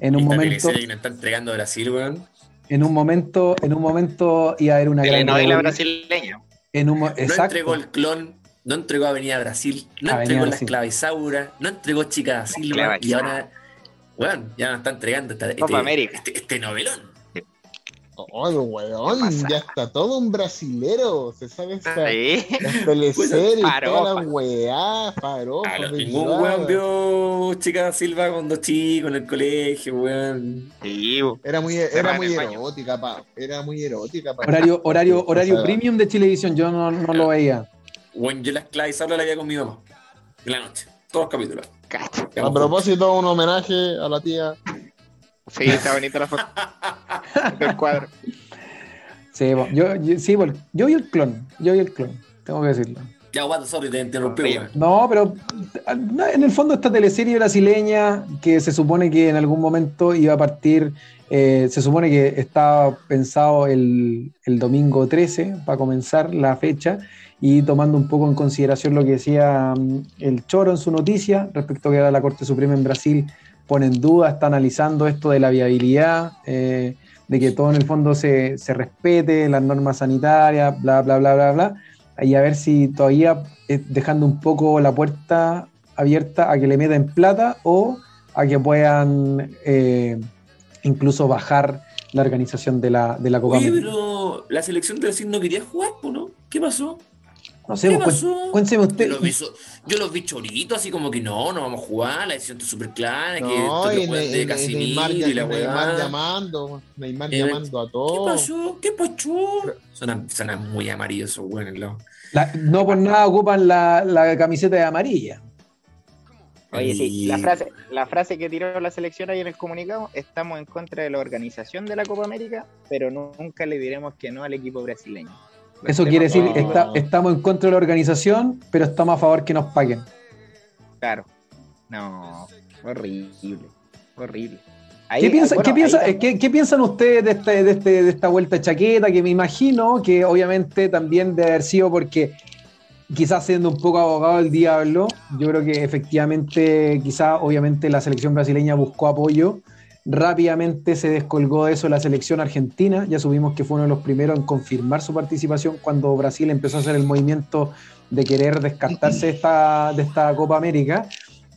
En un momento, que nos está entregando Brasil, weón. en un momento, en un momento iba a haber una gran Telenovela revolución. brasileña. En un No exacto. entregó el clon, no entregó Avenida Brasil, no Avenida entregó la Brasil. esclava Isaura, no entregó Chica da Silva y ahora, weón, ya nos está entregando esta, Copa este, América. este, este novelón. Oh, weón, ya está todo un brasilero. Se sabe esta, Sí. las teleseries, toda la weá, farofa. Ah, de ningún weón vio Chica Silva cuando chico en el colegio, weón. Sí. Era muy, era muy erótica, pa. Era muy erótica, pa. Horario, horario, horario premium de Chilevisión, yo no, no lo veía. Weón, yo la esclava Isaura la veía con mi mamá. En la noche. Todos los capítulos. Cacho. A propósito, un homenaje a la tía. Sí, está bonita la foto del cuadro. Sí, yo, yo- sí, yo vi el clon, yo vi el clon, tengo que decirlo. Ya, guato, sorry, te interrumpí. No, pero en el fondo esta teleserie brasileña que se supone que en algún momento iba a partir, eh, se supone que estaba pensado el, el domingo 13 para comenzar la fecha y tomando un poco en consideración lo que decía mm, el Choro en su noticia respecto a que ahora la Corte Suprema en Brasil pone en duda, está analizando esto de la viabilidad, eh, de que todo en el fondo se, se respete, las normas sanitarias, bla, bla, bla, bla, bla y a ver si todavía eh, dejando un poco la puerta abierta a que le metan plata o a que puedan eh, incluso bajar la organización de la, de la Copa Oye, pero la selección de Brasil no quería jugar, ¿no? ¿Qué pasó? No sé, ¿Qué pues, pasó? cuénteme Yo usted. los, vi, so- yo los vi choritos, así como que no, no vamos a jugar, la decisión está súper clara, que No, esto y, que weón Ne- de y- y Casimiro Neymar, y la Neymar weá. llamando, Neymar Eh, llamando a ¿Qué todos. pasó? ¿Qué pasó? Suenan, suenan muy amarillos esos weones, ¿no? No por nada ocupan la, la camiseta de amarilla. Oye, sí, Y- la frase, la frase que tiró la selección ahí en el comunicado, estamos en contra de la organización de la Copa América, pero nunca le diremos que no al equipo brasileño. Eso quiere decir, no. está- estamos en contra de la organización, pero estamos a favor que nos paguen. Claro. No, horrible, horrible. ¿Qué, Ahí- piensa- bueno, qué piensa- ahí eh, qué- qué piensan ustedes de, este- de, este- de esta vuelta chaqueta? Que me imagino que obviamente también debe haber sido porque quizás siendo un poco abogado del diablo, yo creo que efectivamente quizás obviamente la selección brasileña buscó apoyo, rápidamente se descolgó de eso la selección argentina, ya supimos que fue uno de los primeros en confirmar su participación cuando Brasil empezó a hacer el movimiento de querer descartarse de esta, de esta Copa América.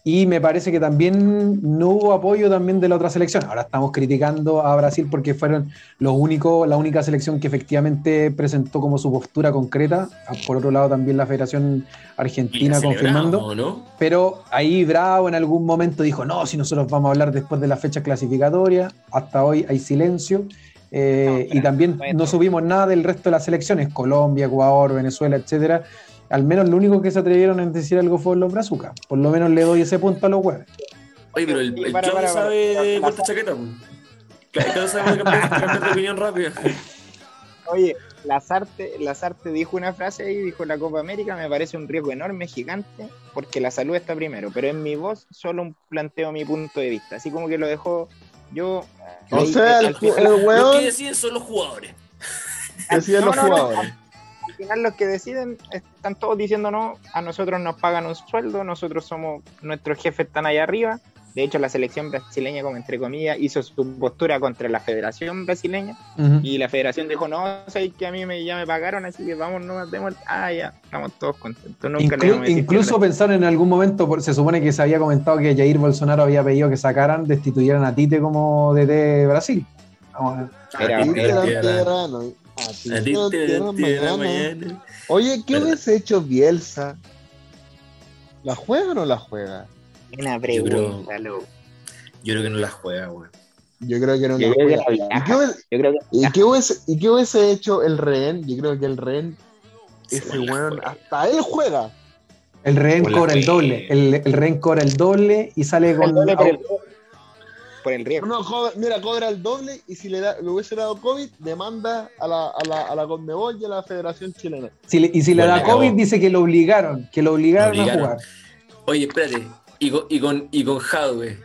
Y me parece que también no hubo apoyo también de la otra selección. Ahora estamos criticando a Brasil porque fueron los únicos, la única selección que efectivamente presentó como su postura concreta. Por otro lado, también la Federación Argentina confirmando. Pero ahí Bravo en algún momento dijo, no, si nosotros vamos a hablar después de la fecha clasificatoria, hasta hoy hay silencio. Eh, No, y también no subimos nada del resto de las selecciones, Colombia, Ecuador, Venezuela, etcétera. Al menos lo único que se atrevieron en decir algo fue los brazucas. Por lo menos le doy ese punto a los huevos. Oye, pero el, el para, para, para. sabe de La- vuelta chaqueta. Claro, sabe de [laughs] cambiar, de opinión rápido. Oye, Lazarte, Lazarte dijo una frase ahí, dijo la Copa América, me parece un riesgo enorme, gigante, porque la salud está primero, pero en mi voz solo un planteo mi punto de vista, así como que lo dejó yo... O ahí, sea, al el, final- el Los que weón deciden son los jugadores. decían No, los no, no, jugadores. Final los que deciden están todos diciendo no, a nosotros nos pagan un sueldo, nosotros somos, nuestros jefes están allá arriba. De hecho, la selección brasileña, como entre comillas, hizo su postura contra la federación brasileña y la federación dijo, no, sé que a mí me, ya me pagaron, así que vamos, no demos... Ah, ya, estamos todos contentos. Nunca le Inclu- incluso pensaron en algún momento, por- se supone que se había comentado que Jair Bolsonaro había pedido que sacaran, destituyeran a Tite como DT de Brasil. Vamos a ver. Era- era- era- a ti A te mañana. mañana. Oye, ¿qué hubiese hecho Bielsa? ¿La juega o no la juega? Una pregunta. Yo creo que no la juega, weón. Yo creo que no Yo la creo que juega. la ¿Y qué hubiese- Yo creo que ¿Y qué, hubiese, ¿Y qué hubiese hecho el rehén? Yo creo que el rehén, Sí, ese weón, hasta él juega. El rehén cobra el doble. El, el rehén cobra el doble y sale el con. doble el, por el riesgo. No, cobra- mira, cobra el doble y si le, da, le hubiese dado COVID, demanda a la, a la, a la Conmebol y a la Federación Chilena. Si le- y si le da Bueno, COVID, acabó. dice que lo obligaron, que lo obligaron, Lo obligaron. a jugar. Oye, espérate. Y con, y con, y con Jadwe,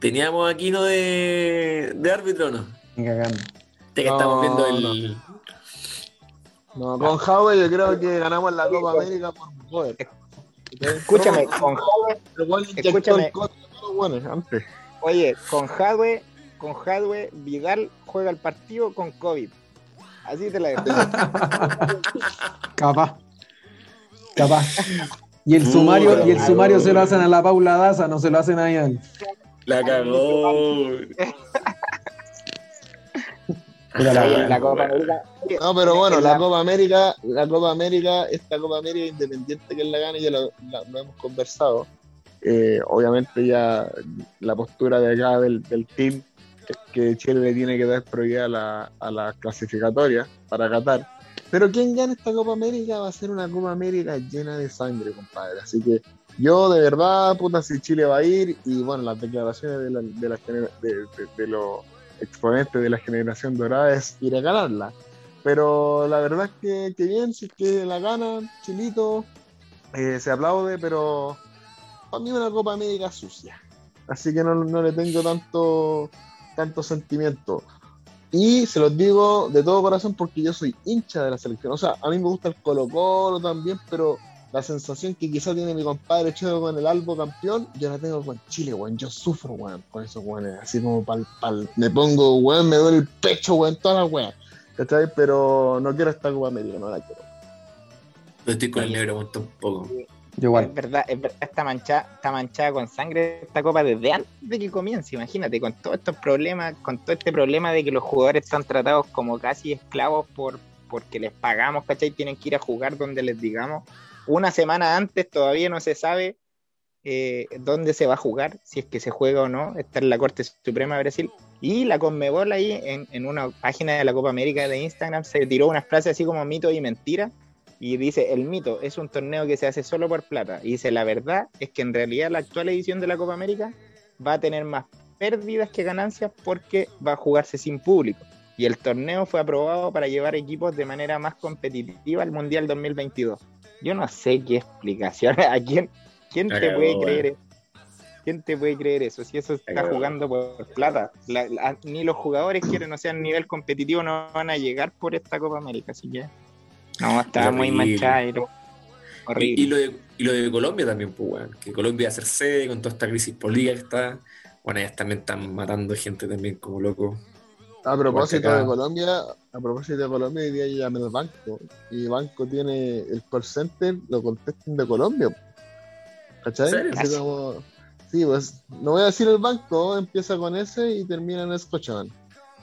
¿teníamos aquí no de, de árbitro o no? Cagando. Ya que No, estamos viendo el. No, con Jaue yo creo que ganamos la Copa América por joder. Escúchame, con Jadwe, escúchame. weones antes. Oye, con Jadwe, con Jadwe, Vidal juega el partido con COVID. Así te la dejo. [laughs] Capaz. Capaz. Y el sumario, y el sumario se lo hacen a la Paula Daza, no se lo hacen a él. La cagó. La Copa América. No, pero bueno, en la Copa América, la Copa América, esta Copa América independiente que la gane, ya lo, la- lo hemos conversado. Eh, obviamente ya la postura de acá del, del team que Chile le tiene que dar prioridad a la, a la clasificatoria para Qatar. Pero quien gane esta Copa América va a ser una Copa América llena de sangre, compadre. Así que yo de verdad, puta, si Chile va a ir, y bueno, las declaraciones de, la, de, de, los exponentes de la generación dorada es ir a ganarla. Pero la verdad es que, que bien, si es que la ganan, Chilito, eh, se aplaude, pero para mí una Copa América sucia. Así que no, no le tengo tanto, tanto sentimiento. Y se los digo de todo corazón porque yo soy hincha de la selección. O sea, a mí me gusta el Colo Colo también, pero la sensación que quizá tiene mi compadre Cheo con el Albo campeón, yo la tengo con Chile, weón. Yo sufro, weón, con esos weones. Así como pal, pal. Me pongo, weón, me duele el pecho, weón, todas las weas. ¿Cachai? Pero no quiero esta Copa América, no la quiero. Yo estoy con el negro, un poco. Es verdad, es verdad, está manchada, está manchada con sangre esta copa desde antes de que comience, imagínate, con todos estos problemas, con todo este problema de que los jugadores son tratados como casi esclavos por porque les pagamos, ¿cachai? Tienen que ir a jugar donde les digamos. Una semana antes todavía no se sabe eh, dónde se va a jugar, si es que se juega o no, está en la Corte Suprema de Brasil. Y la Conmebol ahí en, en una página de la Copa América de Instagram se tiró unas frases así como mito y mentira y dice, el mito es un torneo que se hace solo por plata. Y dice, la verdad es que en realidad la actual edición de la Copa América va a tener más pérdidas que ganancias porque va a jugarse sin público. Y el torneo fue aprobado para llevar equipos de manera más competitiva al Mundial 2022. Yo no sé qué explicación, [laughs] ¿a quién, quién te puede creer eso? ¿Quién te puede creer eso? Si eso está jugando por plata. La- la- ni los jugadores quieren, o sea, a nivel competitivo no van a llegar por esta Copa América, así que... No, está muy lo- horrible. Y, y lo de, y lo de Colombia también, pues, weón. Que Colombia va a ser sede con toda esta crisis política que está. Bueno, ellas también están matando gente también como loco. A propósito acá. de Colombia, a propósito de Colombia, hoy día yo llamé al banco y el banco tiene el call center, lo contestan de Colombia. ¿Cachai? Así como, sí, pues, no voy a decir el banco, empieza con S y termina en Scotiabank.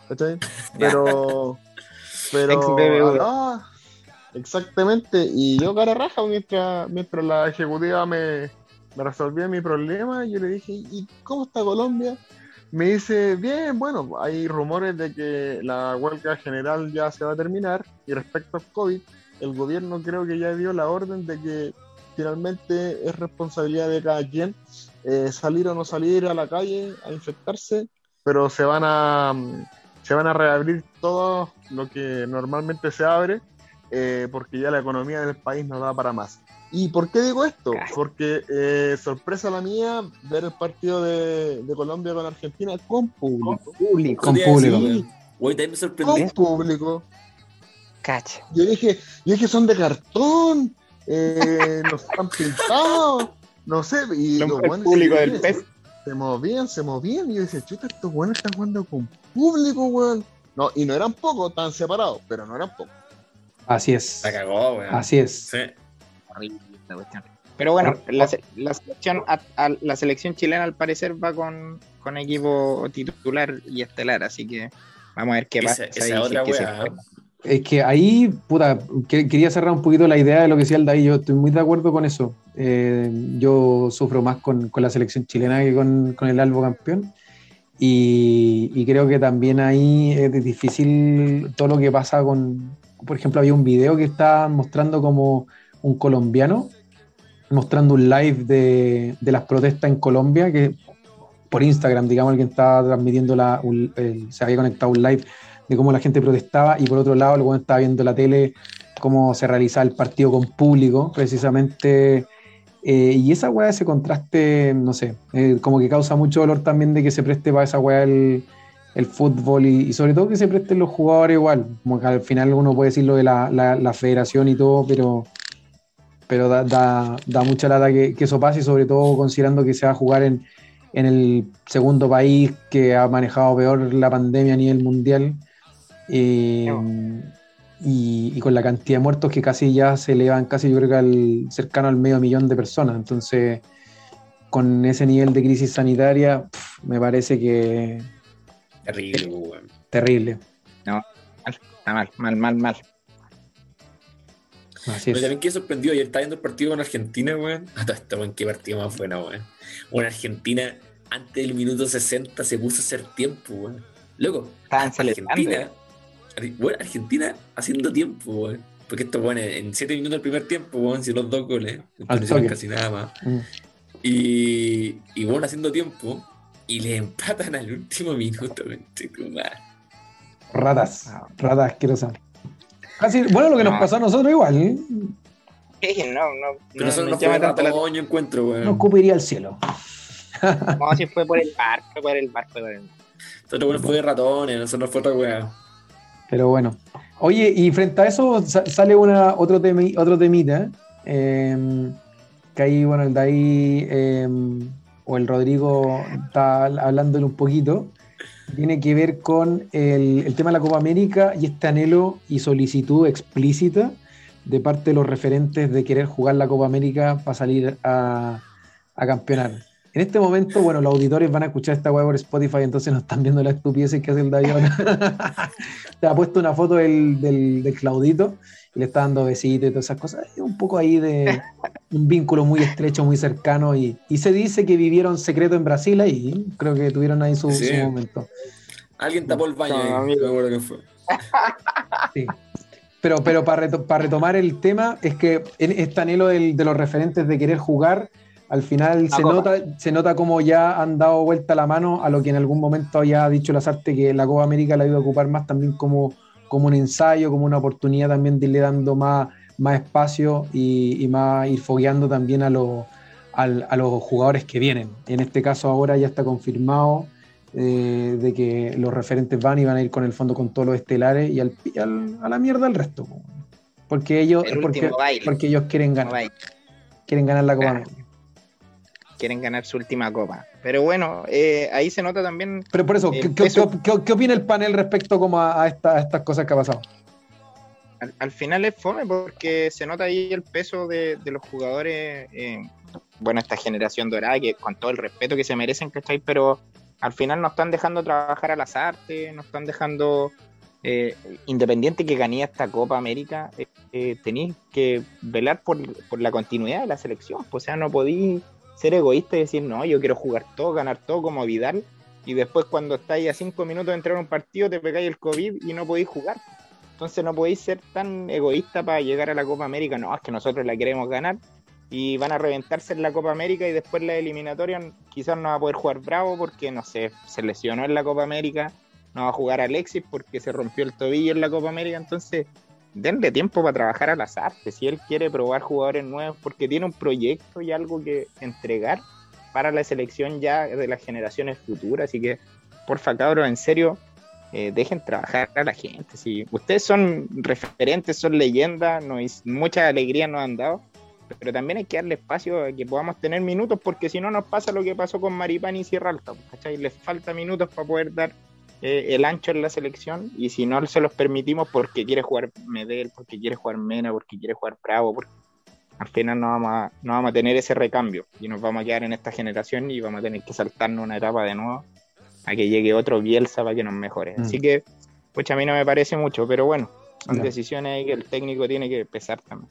¿Cachai? [laughs] Pero, [laughs] pero, ah, exactamente, y yo cara raja mientras, mientras la ejecutiva me, me resolvía mi problema, yo le dije, ¿y cómo está Colombia? Me dice, bien, bueno, hay rumores de que la huelga general ya se va a terminar y respecto al COVID, el gobierno creo que ya dio la orden de que finalmente es responsabilidad de cada quien eh, salir o no salir a la calle a infectarse, pero se van a mm, se van a reabrir todo lo que normalmente se abre eh, porque ya la economía del país no da para más. ¿Y por qué digo esto? Porque eh, sorpresa la mía ver el partido de, de Colombia con Argentina con público. Público. Con Eso te iba a decir, público. también me sorprendió. Con público. Cacha. Yo dije, yo dije son de cartón, eh, no están [laughs] pintados, no sé, y Son los el buenos público se- del PES. Se movían, se movían, y yo decía, chuta, estos buenos están jugando con público, weón. No, y no eran pocos, estaban separados, pero no eran pocos. Así es. La cagó, weón. Así es. Sí. Horrible esta cuestión. Pero bueno, la, la selección, a- a- la selección chilena al parecer va con, con equipo titular y estelar, así que vamos a ver qué Esa- pasa. esa ahí, si otra es que. Es ahí, puta, que- quería cerrar un poquito la idea de lo que decía el David. Yo estoy muy de acuerdo con eso. Eh, yo sufro más con, con la selección chilena que con, con el Albo campeón. Y, y creo que también ahí es difícil todo lo que pasa con. Por ejemplo, había un video que estaba mostrando como un colombiano mostrando un live de, de las protestas en Colombia, que por Instagram, digamos, alguien estaba transmitiendo la, un- se había conectado un live de cómo la gente protestaba y por otro lado el estaba viendo la tele cómo se realizaba el partido con público, precisamente. eh, y esa weá, ese contraste, no sé, eh, como que causa mucho dolor también de que se preste para esa weá el, el fútbol y, y sobre todo que se presten los jugadores igual. Como que al final uno puede decir lo de la, la- la federación y todo, pero, pero da, da, da mucha lata que, que eso pase y sobre todo considerando que se va a jugar en, en el segundo país que ha manejado peor la pandemia a nivel mundial. Eh, y, y con la cantidad de muertos que casi ya se elevan casi yo creo que al cercano al medio millón de personas. Entonces, con ese nivel de crisis sanitaria, me parece que Terrible, weón. terrible. Está mal, mal, mal, mal. Así Pero es. también que sorprendió, ayer estaba viendo el partido con Argentina, weón. A todo esto, weón, qué partido más bueno, weón. Una Argentina antes del minuto 60 se puso a hacer tiempo, weón. Loco. Argentina, Ar- weón, Argentina haciendo tiempo, weón. Porque esto, weón, en 7 minutos del primer tiempo, weón, si los dos goles, Al no hicieron casi nada más. Mm. Y, y bueno, haciendo tiempo, y le empatan al último minuto. Ratas, Ah. ratas asquerosas. Casi, bueno, lo que nos No. pasó a nosotros igual, ¿eh? Sí, no, no, Pero no, eso no no llama fue tanto la yo encuentro, weón. nos cubriría el cielo. No, si fue por el bar, fue por el bar, fue por el Esto weón fue de ratones, eso no fue otra weá. Pero bueno. Oye, y frente a eso sa- sale una, otro, temi- otro temita, eh, que ahí, bueno, el de ahí, eh, o el Rodrigo está hablándole un poquito, tiene que ver con el, tema de la Copa América y este anhelo y solicitud explícita de parte de los referentes de querer jugar la Copa América para salir a, campeonar. En este momento, bueno, los auditores van a escuchar esta web por Spotify, entonces no están viendo la estupidez que hace el David. [laughs] Te ha puesto una foto del, del Claudito y le está dando besitos y todas esas cosas. Es un poco ahí de [laughs] un vínculo muy estrecho, muy cercano. Y, y se dice que vivieron secreto en Brasil ahí. Creo que tuvieron ahí su, Sí. su momento. Alguien tapó el baño No, ahí, no amigo. me acuerdo qué fue. [laughs] Sí. Pero, pero para, reto- para retomar el tema, es que en este anhelo del- de los referentes de querer jugar, al final La se Copa. nota, se nota como ya han dado vuelta la mano a lo que en algún momento había dicho Lazarte, que la Copa América la iba a ocupar más también como, como un ensayo, como una oportunidad también de irle dando más, más espacio y, y más ir fogueando también a, los al- a los jugadores que vienen. En este caso ahora ya está confirmado eh, de que los referentes van y van a ir con el fondo con todos los estelares y, al, y al- a la mierda el resto. po. Porque ellos, El porque, ellos quieren ganar, quieren ganar la Copa Claro. Quieren ganar su última copa. Pero bueno, eh, ahí se nota también Pero por eso, El ¿qué, qué- peso- qué- qué opina el panel respecto como a, esta- a estas cosas que ha pasado? al, al final es fome porque se nota ahí el peso de, de los jugadores, eh, bueno, esta generación dorada, que con todo el respeto que se merecen, ¿cachai? Pero al final no están dejando trabajar a las artes, no están dejando, eh, independiente que gané esta Copa América, eh, eh, tenéis que velar por, por la continuidad de la selección, pues, o sea, no podéis ser egoísta y decir, no, yo quiero jugar todo, ganar todo como Vidal, y después cuando estáis a cinco minutos de entrar a un partido te pegáis el COVID y no podéis jugar. Entonces no podéis ser tan egoísta para llegar a la Copa América. No, es que nosotros la queremos ganar y van a reventarse en la Copa América y después la eliminatoria quizás no va a poder jugar Bravo porque, no sé, se lesionó en la Copa América. No va a jugar Alexis porque se rompió el tobillo en la Copa América. Entonces denle tiempo para trabajar a las artes. Si él quiere probar jugadores nuevos porque tiene un proyecto y algo que entregar para la selección ya de las generaciones futuras. Así que, porfa, cabros, en serio, eh, dejen trabajar a la gente. Si ustedes son referentes, son leyendas, nos, mucha alegría nos han dado, pero también hay que darle espacio a que podamos tener minutos, porque si no nos pasa lo que pasó con Maripán y Sierra Alta, ¿cachai? Les falta minutos para poder dar eh, el ancho en la selección, y si no se los permitimos porque quiere jugar Medel, porque quiere jugar Mena, porque quiere jugar Bravo, porque al final no vamos, a, no vamos a tener ese recambio y nos vamos a quedar en esta generación y vamos a tener que saltarnos una etapa de nuevo a que llegue otro Bielsa para que nos mejore. Mm. Así que, pues a mí no me parece mucho, pero bueno, son Ya. decisiones que el técnico tiene que pesar también.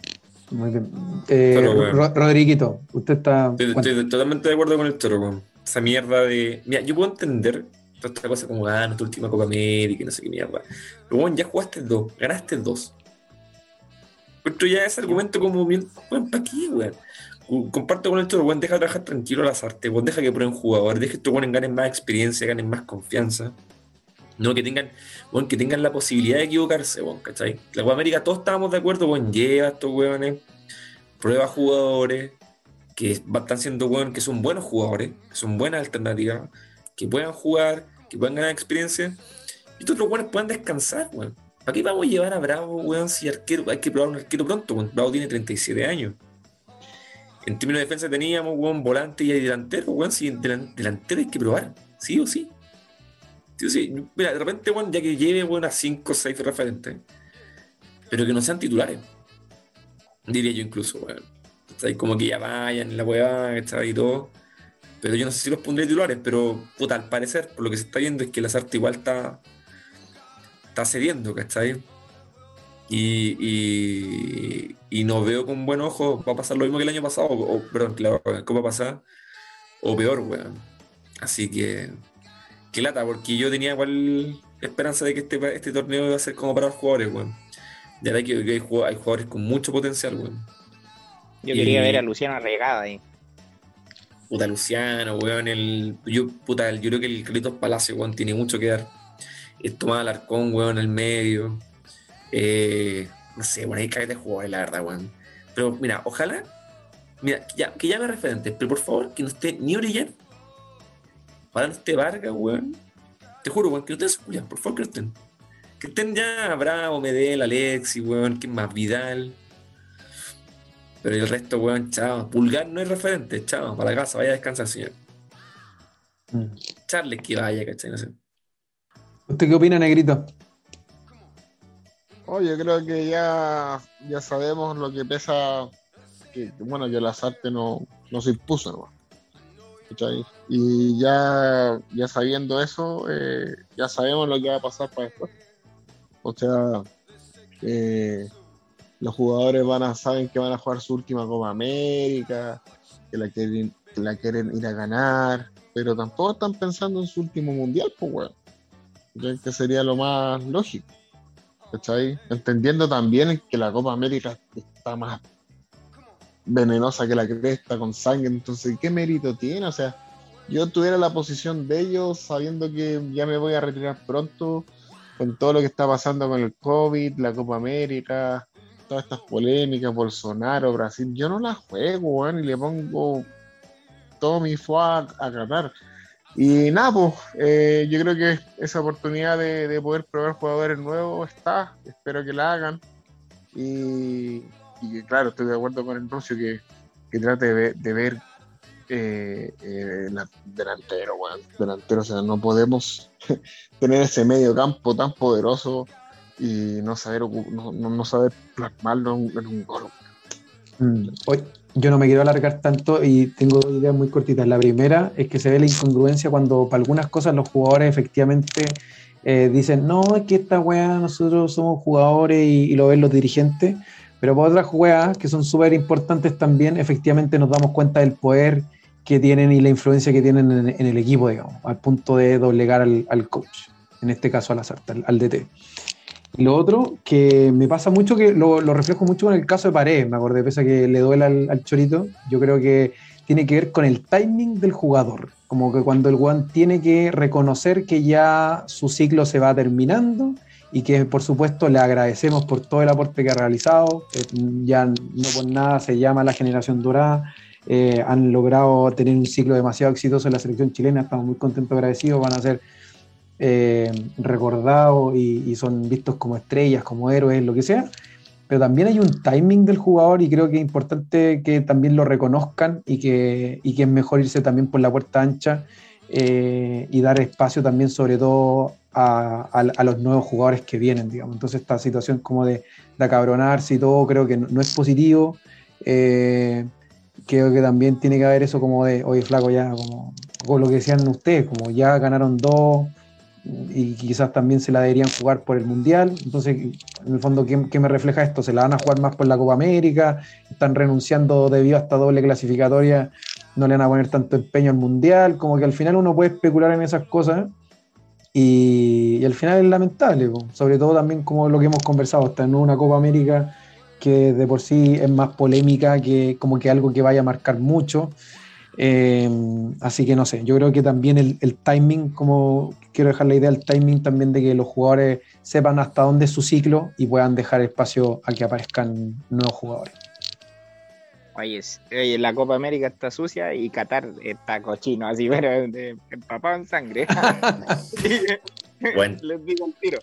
Muy bien. Eh, bueno. Rodriguito, usted está. Estoy, bueno, estoy totalmente de acuerdo con el toro. Esa mierda de. Mira, yo puedo entender toda esta cosa como ganas tu última Copa América y no sé qué mierda. Pero bueno, ya jugaste dos, ganaste dos. Pero ya ese argumento como, bien, weón, ¿para qué, weón? Comparto con el toro, weón, deja trabajar tranquilo las artes, weón, deja que prueben jugadores, deja que estos weones ganen más experiencia, ganen más confianza. No, que tengan, weón, que tengan la posibilidad de equivocarse, weón, ¿cachai? La Copa América todos estábamos de acuerdo, weón, lleva a estos weones, prueba jugadores, que están siendo weón, que son buenos jugadores, que son buenas alternativas, que puedan jugar, que puedan ganar experiencia, y estos otros weones puedan descansar, weón. ¿Para qué vamos a llevar a Bravo, weón, si arquero, hay que probar un arquero pronto, weón? Bravo tiene 37 años. En términos de defensa teníamos, weón, volante y delantero, weón, si delan- delantero hay que probar, sí o sí. Sí o sí. Mira, de repente, weón, ya que lleve, weón, a 5 o 6 referentes, pero que no sean titulares. Diría yo incluso, weón. Como que ya vayan en la hueá, ¿cachai? Y todo. Pero yo no sé si los pondré titulares, pero puta, al parecer, por lo que se está viendo, es que la Sarta igual está. está cediendo, ¿cachai? Y, y, y no veo con buen ojo, va a pasar lo mismo que el año pasado, o, o, perdón, que la Copa pasada, o peor, weón. Así que. Qué lata, porque yo tenía igual esperanza de que este, este torneo iba a ser como para los jugadores, weón. Y ahora que, que hay, jug- hay jugadores con mucho potencial, weón. Yo Y- quería ver a Luciano Regada ahí. Puta Luciano, weón, el. Yo, puta, yo creo que el Carlitos Palacio, weón, tiene mucho que dar. El Tomás Alarcón, weón, en el medio. Eh, no sé, bueno, hay caleta de jugadores, la verdad, weón. Pero mira, ojalá. Mira, que ya, que llame referentes, pero por favor, que no esté ni Orellán. Ojalá no esté Vargas, weón. Te juro, weón, que no estén culiados, por favor, que no estén. Que estén ya Bravo, Medel, Alexi, weón, que más Vidal. Pero el resto, weón, chao. Pulgar no es referente, chao. Para la casa, vaya a descansar, señor. mm. Charles que vaya, ¿cachai? No sé. ¿Usted qué opina, Negrito? Oye, creo que ya, ya sabemos lo que pesa, que bueno, que las artes no, no se impuso, ¿no? ¿Cachai? Y ya, ya sabiendo eso, eh, ya sabemos lo que va a pasar para después. O sea, eh, los jugadores van a, saben que van a jugar su última Copa América, que la quieren, la quieren ir a ganar, pero tampoco están pensando en su último mundial, pues, weón. ¿Cachai? Que sería lo más lógico. ¿cachai? Entendiendo también que la Copa América está más venenosa que la cresta con sangre, entonces, ¿qué mérito tiene? O sea, yo tuviera la posición de ellos sabiendo que ya me voy a retirar pronto con todo lo que está pasando con el COVID, la Copa América, todas estas polémicas, Bolsonaro, Brasil, yo no la juego, weón, y le pongo todo mi fuá a, Qatar. Y nada, pues eh, yo creo que esa oportunidad de, de poder probar jugadores nuevos está, espero que la hagan. Y, y claro, estoy de acuerdo con el Rocio que, que trate de ver eh, eh, la- delantero, weón, delantero, o sea, no podemos [laughs] tener ese medio campo tan poderoso y no saber, no, no- saber plasmarlo en, un gol. Mm, Hoy, yo no me quiero alargar tanto y tengo dos ideas muy cortitas. La primera es que se ve la incongruencia cuando para algunas cosas los jugadores efectivamente eh, dicen, no, es que esta weá nosotros somos jugadores y, lo ven los dirigentes, pero para otras weas que son súper importantes también, efectivamente nos damos cuenta del poder que tienen y la influencia que tienen en, en el equipo, digamos, al punto de doblegar al, al coach, en este caso a la Sarta, al, al DT. Lo otro, que me pasa mucho, que lo, reflejo mucho con el caso de Paredes, me acordé, pese a que le duele al, al chorito, yo creo que tiene que ver con el timing del jugador, como que cuando el Juan tiene que reconocer que ya su ciclo se va terminando y que por supuesto le agradecemos por todo el aporte que ha realizado. Eh, ya no por nada se llama la generación dorada. Eh, han logrado tener un ciclo demasiado exitoso en la selección chilena, estamos muy contentos, agradecidos, van a ser eh, recordados y, son vistos como estrellas, como héroes, lo que sea pero también hay un timing del jugador y creo que es importante que también lo reconozcan y que, y que es mejor irse también por la puerta ancha eh, y dar espacio también sobre todo a, los nuevos jugadores que vienen, digamos. Entonces esta situación como de, de acabronarse y todo creo que no, no es positivo. Eh, creo que también tiene que haber eso como de, oye flaco, ya como, como lo que decían ustedes, como ya ganaron dos y quizás también se la deberían jugar por el Mundial. Entonces, en el fondo, ¿qué, qué me refleja esto? ¿Se la van a jugar más por la Copa América? ¿Están renunciando debido a esta doble clasificatoria? ¿No le van a poner tanto empeño al Mundial? Como que al final uno puede especular en esas cosas y, y al final es lamentable, po. sobre todo también como lo que hemos conversado, está en una Copa América que de por sí es más polémica que como que algo que vaya a marcar mucho. Eh, así que no sé, yo creo que también el, el timing, como quiero dejar la idea, el timing también de que los jugadores sepan hasta dónde es su ciclo y puedan dejar espacio a que aparezcan nuevos jugadores. Oye, es- oye, la Copa América está sucia y Qatar está cochino, así, pero de- empapado en sangre. [laughs] [laughs] Bueno. Les digo el tiro.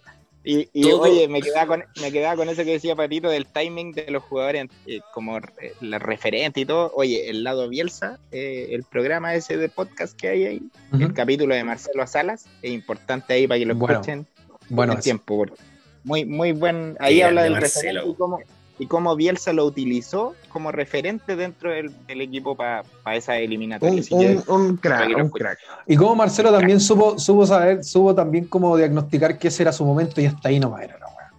Y, y, oye, me quedaba, con, me quedaba con eso que decía Patito del timing de los jugadores eh, como eh, la referente y todo. Oye, el lado Bielsa, eh, el programa ese de podcast que hay ahí, el capítulo de Marcelo Salas, es importante ahí para que lo Bueno, escuchen Bueno, tiempo. Muy, muy buen. Ahí habla de del Marcelo. referente y cómo, y cómo Bielsa lo utilizó como referente dentro del, del equipo para esa eliminatoria. Un, crack, un. Y como Marcelo también supo, supo saber, supo también como diagnosticar que ese era su momento y hasta ahí nomás era la weá.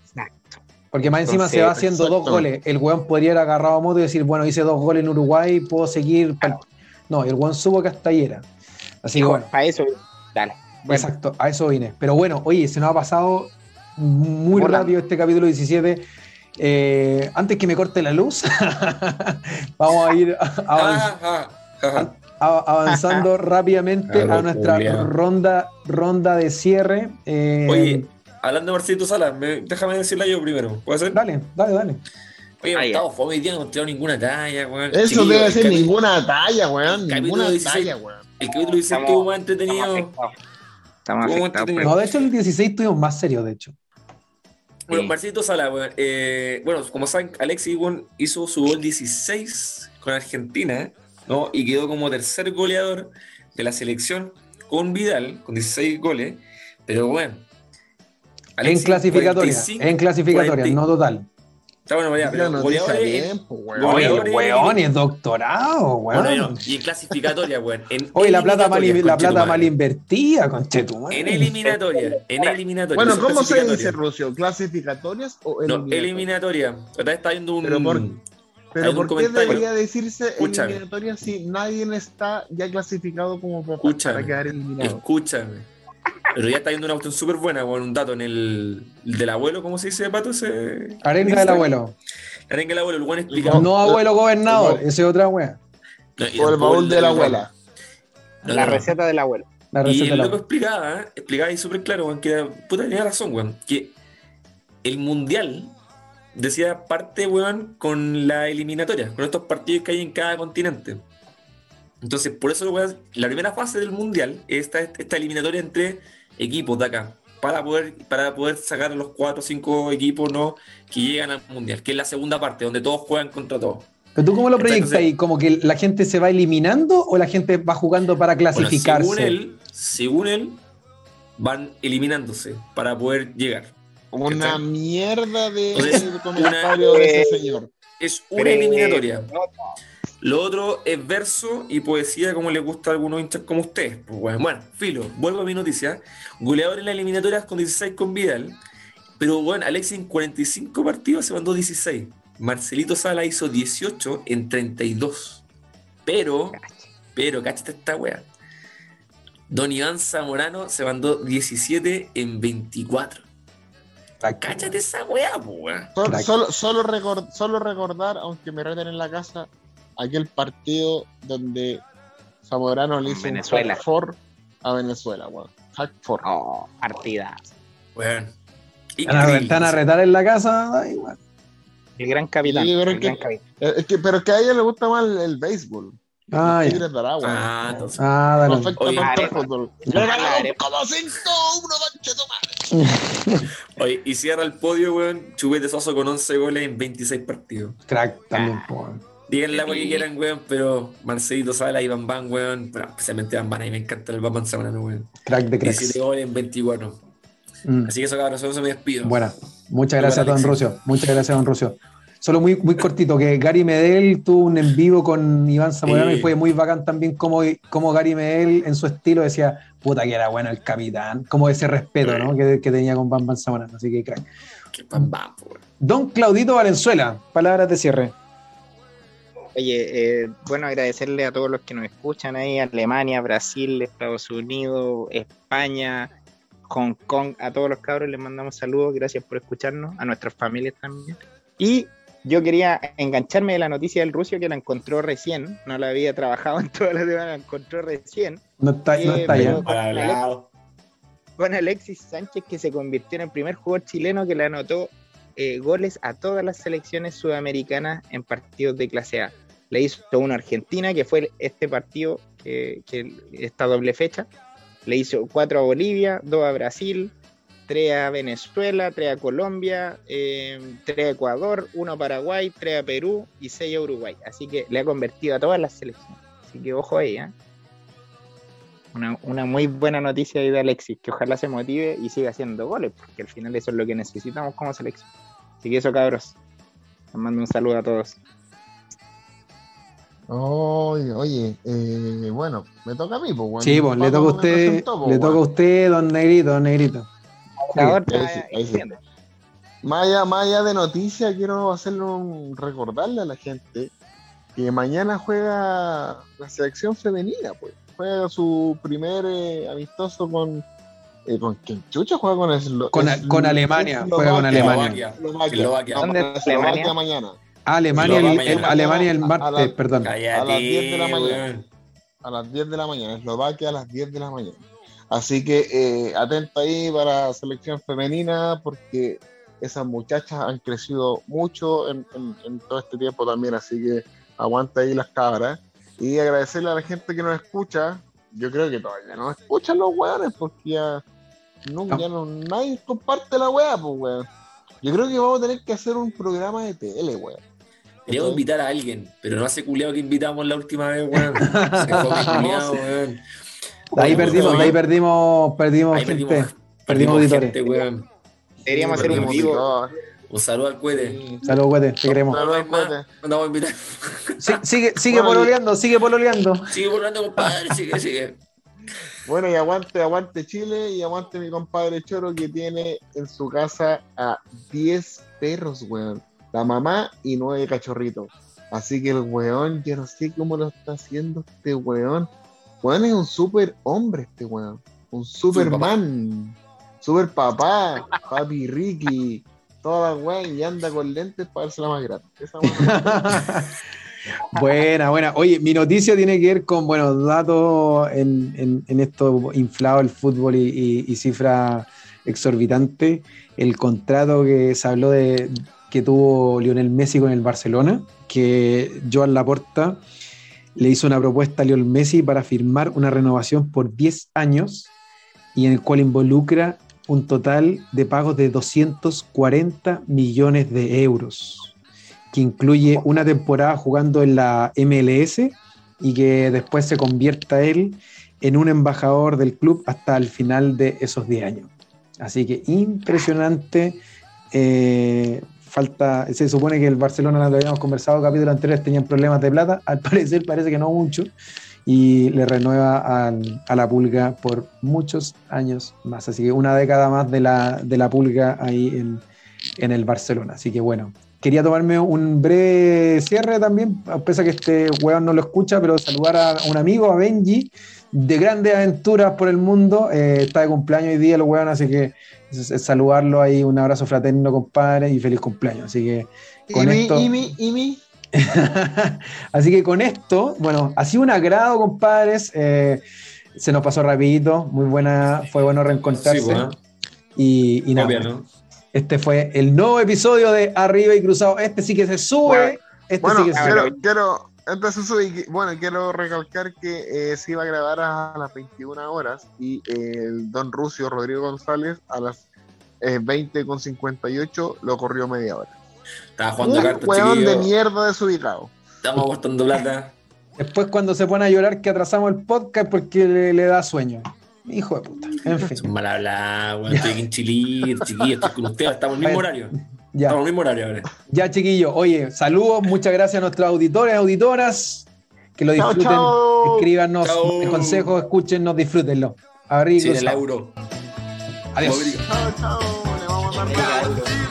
Exacto. Porque más encima Entonces, se va haciendo dos goles. El weón podría haber agarrado a moto y decir, bueno, hice dos goles en Uruguay, puedo seguir. pa'l-". No, el weón supo que hasta ahí era. Así que bueno, para eso, dale. Bueno, exacto, a eso vine. Pero bueno, oye, se nos ha pasado muy rápido este capítulo 17. Eh, antes que me corte la luz, [laughs] vamos a ir avanzando. Ah, ah, ah, avanzando [laughs] rápidamente a nuestra ronda, ronda de cierre. Eh, Oye, hablando de Marcelo Salas, me- déjame decirla yo primero. ¿Puede ser? dale, dale, dale. Oye. Gustavo, fue hoy día no tirado ninguna talla, weón. Eso Chiquillo, debe ser ninguna talla, weón. Ninguna 16. talla, weón. El capítulo 16 Estamos- estuvo más entretenido. estamos afectados. Estamos ¿Cómo afectados. te por- No, de hecho, el 16 tuvimos más serio, de hecho. Bueno, Sí. Marcelito Sala, weón, eh, bueno, como saben, Alexis weón, hizo su gol 16 con Argentina, ¿no? Y quedó como tercer goleador de la selección con Vidal, con 16 goles. Pero bueno, en clasificatoria, 45, en clasificatoria, 40 no total. Está bueno, Mira, pero noticia goleadores. Oye, weón, es doctorado, weón. bueno, no, y en clasificatoria, weón. En [laughs] Oye, la plata mal, la plata mal invertida, conchetumare. En eliminatoria, en eliminatoria. Bueno, ¿cómo se dice. Rucio? ¿Clasificatorias o No, eliminatorias? eliminatoria. Otra vez está viendo un. Pero por- Pero un ¿por qué comentario. debería decirse Escúchame. eliminatoria si nadie está ya clasificado como para, Escúchame. para quedar eliminado? Escúchame. Pero ya está viendo una cuestión súper buena, con un dato en el, el del abuelo, ¿cómo se dice, Pato? Ese, Arenga del abuelo. La arenga del abuelo, el buen explicado. No abuelo gobernador, ese es otra wea. No, y O el baúl de la abuela. No, La no, no. receta del abuelo. La Y receta de el la loco explicaba, ¿eh? explicaba ahí súper claro, weón, que puta tenía razón, weón, que el mundial decía parte, weón, con la eliminatoria, con estos partidos que hay en cada continente. Entonces, por eso, weón, la primera fase del mundial es esta, esta eliminatoria entre equipos de acá, para poder, para poder sacar a los cuatro o cinco equipos ¿no? que llegan al mundial, que es la segunda parte, donde todos juegan contra todos. ¿Pero tú cómo lo Entonces- proyectas ahí? ¿Como que la gente se va eliminando o la gente va jugando para Bueno, clasificarse? según él, según él, van eliminándose para poder llegar. Una ¿Cachai? mierda de, Entonces, de comentario una- de ese señor. Es una Pero, eliminatoria. Lo otro es verso y poesía, como le gusta a algunos hinchas como ustedes. Pues, bueno, bueno, filo, vuelvo a mi noticia. Goleador en las eliminatorias con 16 con Vidal. Pero bueno, Alexis en 45 partidos se mandó 16. Marcelito Sala hizo 18 en 32. Pero, pero, cáchate esta wea. Don Iván Zamorano se mandó 17 en 24. Cáchate esa wea, pues, weón. Solo, solo, solo, recor- solo recordar, aunque me reten en la casa, aquel partido donde Zamorano le hizo Venezuela. un hack for a Venezuela, weón. Hack for. Oh, partida. Weón. Están a, retar en la casa, da igual. El gran capitán. Sí, pero el que- gran capitán. Eh, es que- pero es que a ella le gusta más el, el béisbol. Ah, ya. Aragua. Ah, entonces. Ah, dale. Oye, tanto el arepa. fútbol. Ya. Le ganamos Arepa. como 5-1, concha tu madre. [laughs] Oye, y cierra el podio, weón. Chupete Soso con 11 goles en 26 partidos. Crack también, po, weón. Digan la weá que quieran, weón, pero Marcelito Sala y Van Van, weón. Pero especialmente Van Van, a mí me encanta el Van Van Samanano, weón. Crack de 17 cracks. goles en 24. Mm. Así que eso, cabrón, eso me despido. Buena. Muchas gracias, don. Rucio. Muchas gracias, don Rucio. Solo muy, muy cortito, que Gary Medel tuvo un en vivo con Iván Zamorano Sí. y fue muy bacán también como, como Gary Medel en su estilo decía, puta que era bueno el capitán, como ese respeto ¿no? que, que tenía con Van Van Zamorano. Así que crack. Van, po, weón. Don Claudito Valenzuela, palabras de cierre. Oye, eh, bueno, agradecerle a todos los que nos escuchan ahí, Alemania, Brasil, Estados Unidos, España, Hong Kong, a todos los cabros les mandamos saludos, gracias por escucharnos, a nuestras familias también. Y yo quería engancharme de la noticia del ruso que la encontró recién, no la había trabajado en toda la semana, la encontró recién, No está, no Eh, está ya. el lado. con Alexis Sánchez que se convirtió en el primer jugador chileno que le anotó eh, goles a todas las selecciones sudamericanas en partidos de clase A. Le hizo uno a Argentina, que fue este partido, que, esta doble fecha. Le hizo cuatro a Bolivia, dos a Brasil, tres a Venezuela, tres a Colombia, eh, tres a Ecuador, uno a Paraguay, tres a Perú y seis a Uruguay. Así que le ha convertido a todas las selecciones. Así que ojo ahí, ¿eh? Una, una muy buena noticia de Alexis, que ojalá se motive y siga haciendo goles, porque al final eso es lo que necesitamos como selección. Así que eso, cabros. Les mando un saludo a todos. Oye, oye, eh, bueno, me toca a mí, pues, bueno. Sí, pues, le toca a usted, presentó, pues, le toca a bueno. usted, don Negrito, don Negrito. Ahora, ahí sí, ahí sí. entiendo. Más allá, más allá de noticias, quiero hacerle un, recordarle a la gente que mañana juega la selección femenina, pues. Juega su primer eh, amistoso con. Eh, ¿Con quién chucha juega con Eslo- Con- Eslo- con Alemania, juega con Alemania. Eslovaquia. Eslovaquia. No, ¿Dónde Eslovaquia es Alemania? mañana. Alemania, el. Alemania el A martes, la- perdón. A las 10 de la mañana. weón. a las 10 de la mañana, Eslovaquia a las 10 de la mañana. Así que eh, atento ahí para selección femenina porque esas muchachas han crecido mucho en, en- en todo este tiempo también, así que aguanta ahí las cabras. Y agradecerle a la gente que nos escucha. Yo creo que todavía no escuchan los weones porque ya, no, No. ya no, nadie comparte la wea, pues weón. Yo creo que vamos a tener que hacer un programa de tele, weón. Queríamos invitar a alguien, pero no hace culiado que invitamos la última vez, weón. [laughs] Se fue culiado, weón. De ahí perdimos, ahí perdimos, perdimos ahí gente, perdimos, perdimos auditores. gente, weón. Deberíamos hacer un vivo. Un saludo al cuete. Sí. Saludos, güete, te queremos. Saludos, No, más, cuete. a invitar. [laughs] Sí, sigue, sigue Bueno, pololeando, sigue pololeando. Sigue volando, compadre, sigue, sigue. Bueno, y aguante, aguante Chile y aguante mi compadre Choro que tiene en su casa a 10 perros, weón. La mamá y 9 cachorritos. Así que el weón, yo no sé cómo lo está haciendo este weón. Weón es un super hombre este weón. Un superman. Super papá. Papi Ricky. Toda la weón y anda con lentes para verse la más grande. Esa weón. [laughs] Buena, buena. Oye, mi noticia tiene que ver con, bueno, datos en, en, en esto inflado el fútbol y, y, y cifra exorbitante. El contrato que se habló de que tuvo Lionel Messi con el Barcelona, que Joan Laporta le hizo una propuesta a Lionel Messi para firmar una renovación por 10 años y en el cual involucra un total de pagos de 240 millones de euros que incluye una temporada jugando en la MLS y que después se convierta él en un embajador del club hasta el final de esos 10 años. Así que impresionante. eh, falta, se supone que el Barcelona, lo habíamos conversado capítulo anteriores, tenían problemas de plata. Al [laughs] parecer parece que no mucho. Y le renueva al- a la pulga por muchos años más. Así que una década más de la, de la pulga ahí en, en el Barcelona. Así que bueno, quería tomarme un breve cierre también, a pesar que este weón no lo escucha, pero saludar a un amigo, a Benji, de grandes aventuras por el mundo. Eh, está de cumpleaños hoy día el weón, así que es- es saludarlo ahí, un abrazo fraterno, compadre, y feliz cumpleaños. Así que con y mi, esto. y mi, y mi. [laughs] Así que con esto, bueno, ha sido un agrado, compadres. eh, se nos pasó rapidito, muy buena, fue bueno reencontrarse. Sí, bueno. y, y nada, Obvio, ¿no? Este fue el nuevo episodio de Arriba y Cruzado. Este sí que se sube. Bueno, este Bueno, sí que se quiero, sube. quiero, entonces bueno, quiero recalcar que eh, se iba a grabar a las 21 horas y eh, el don Rucio Rodrigo González a las eh, 20 con 58 lo corrió media hora. Estaba jugando Un cartas, hueón de chiquillos. mierda desubicado. Estamos aportando plata. Después cuando se pone a llorar que atrasamos el podcast porque le, le da sueño. Hijo de puta. En fin. Son mal hablados, weón. Estoy aquí en Chilito, chiquillos. Estoy con ustedes. Estamos en el mismo horario. Ya. Estamos en el mismo horario ahora. Ya, chiquillos. Oye, saludos. Muchas gracias a nuestros auditores, auditoras. Que lo disfruten. chao. Escríbanos Chao. consejos, escúchenos, disfrútenlo. Arriba Sí, el euro. Adiós. Chao, chao. Le vamos a dar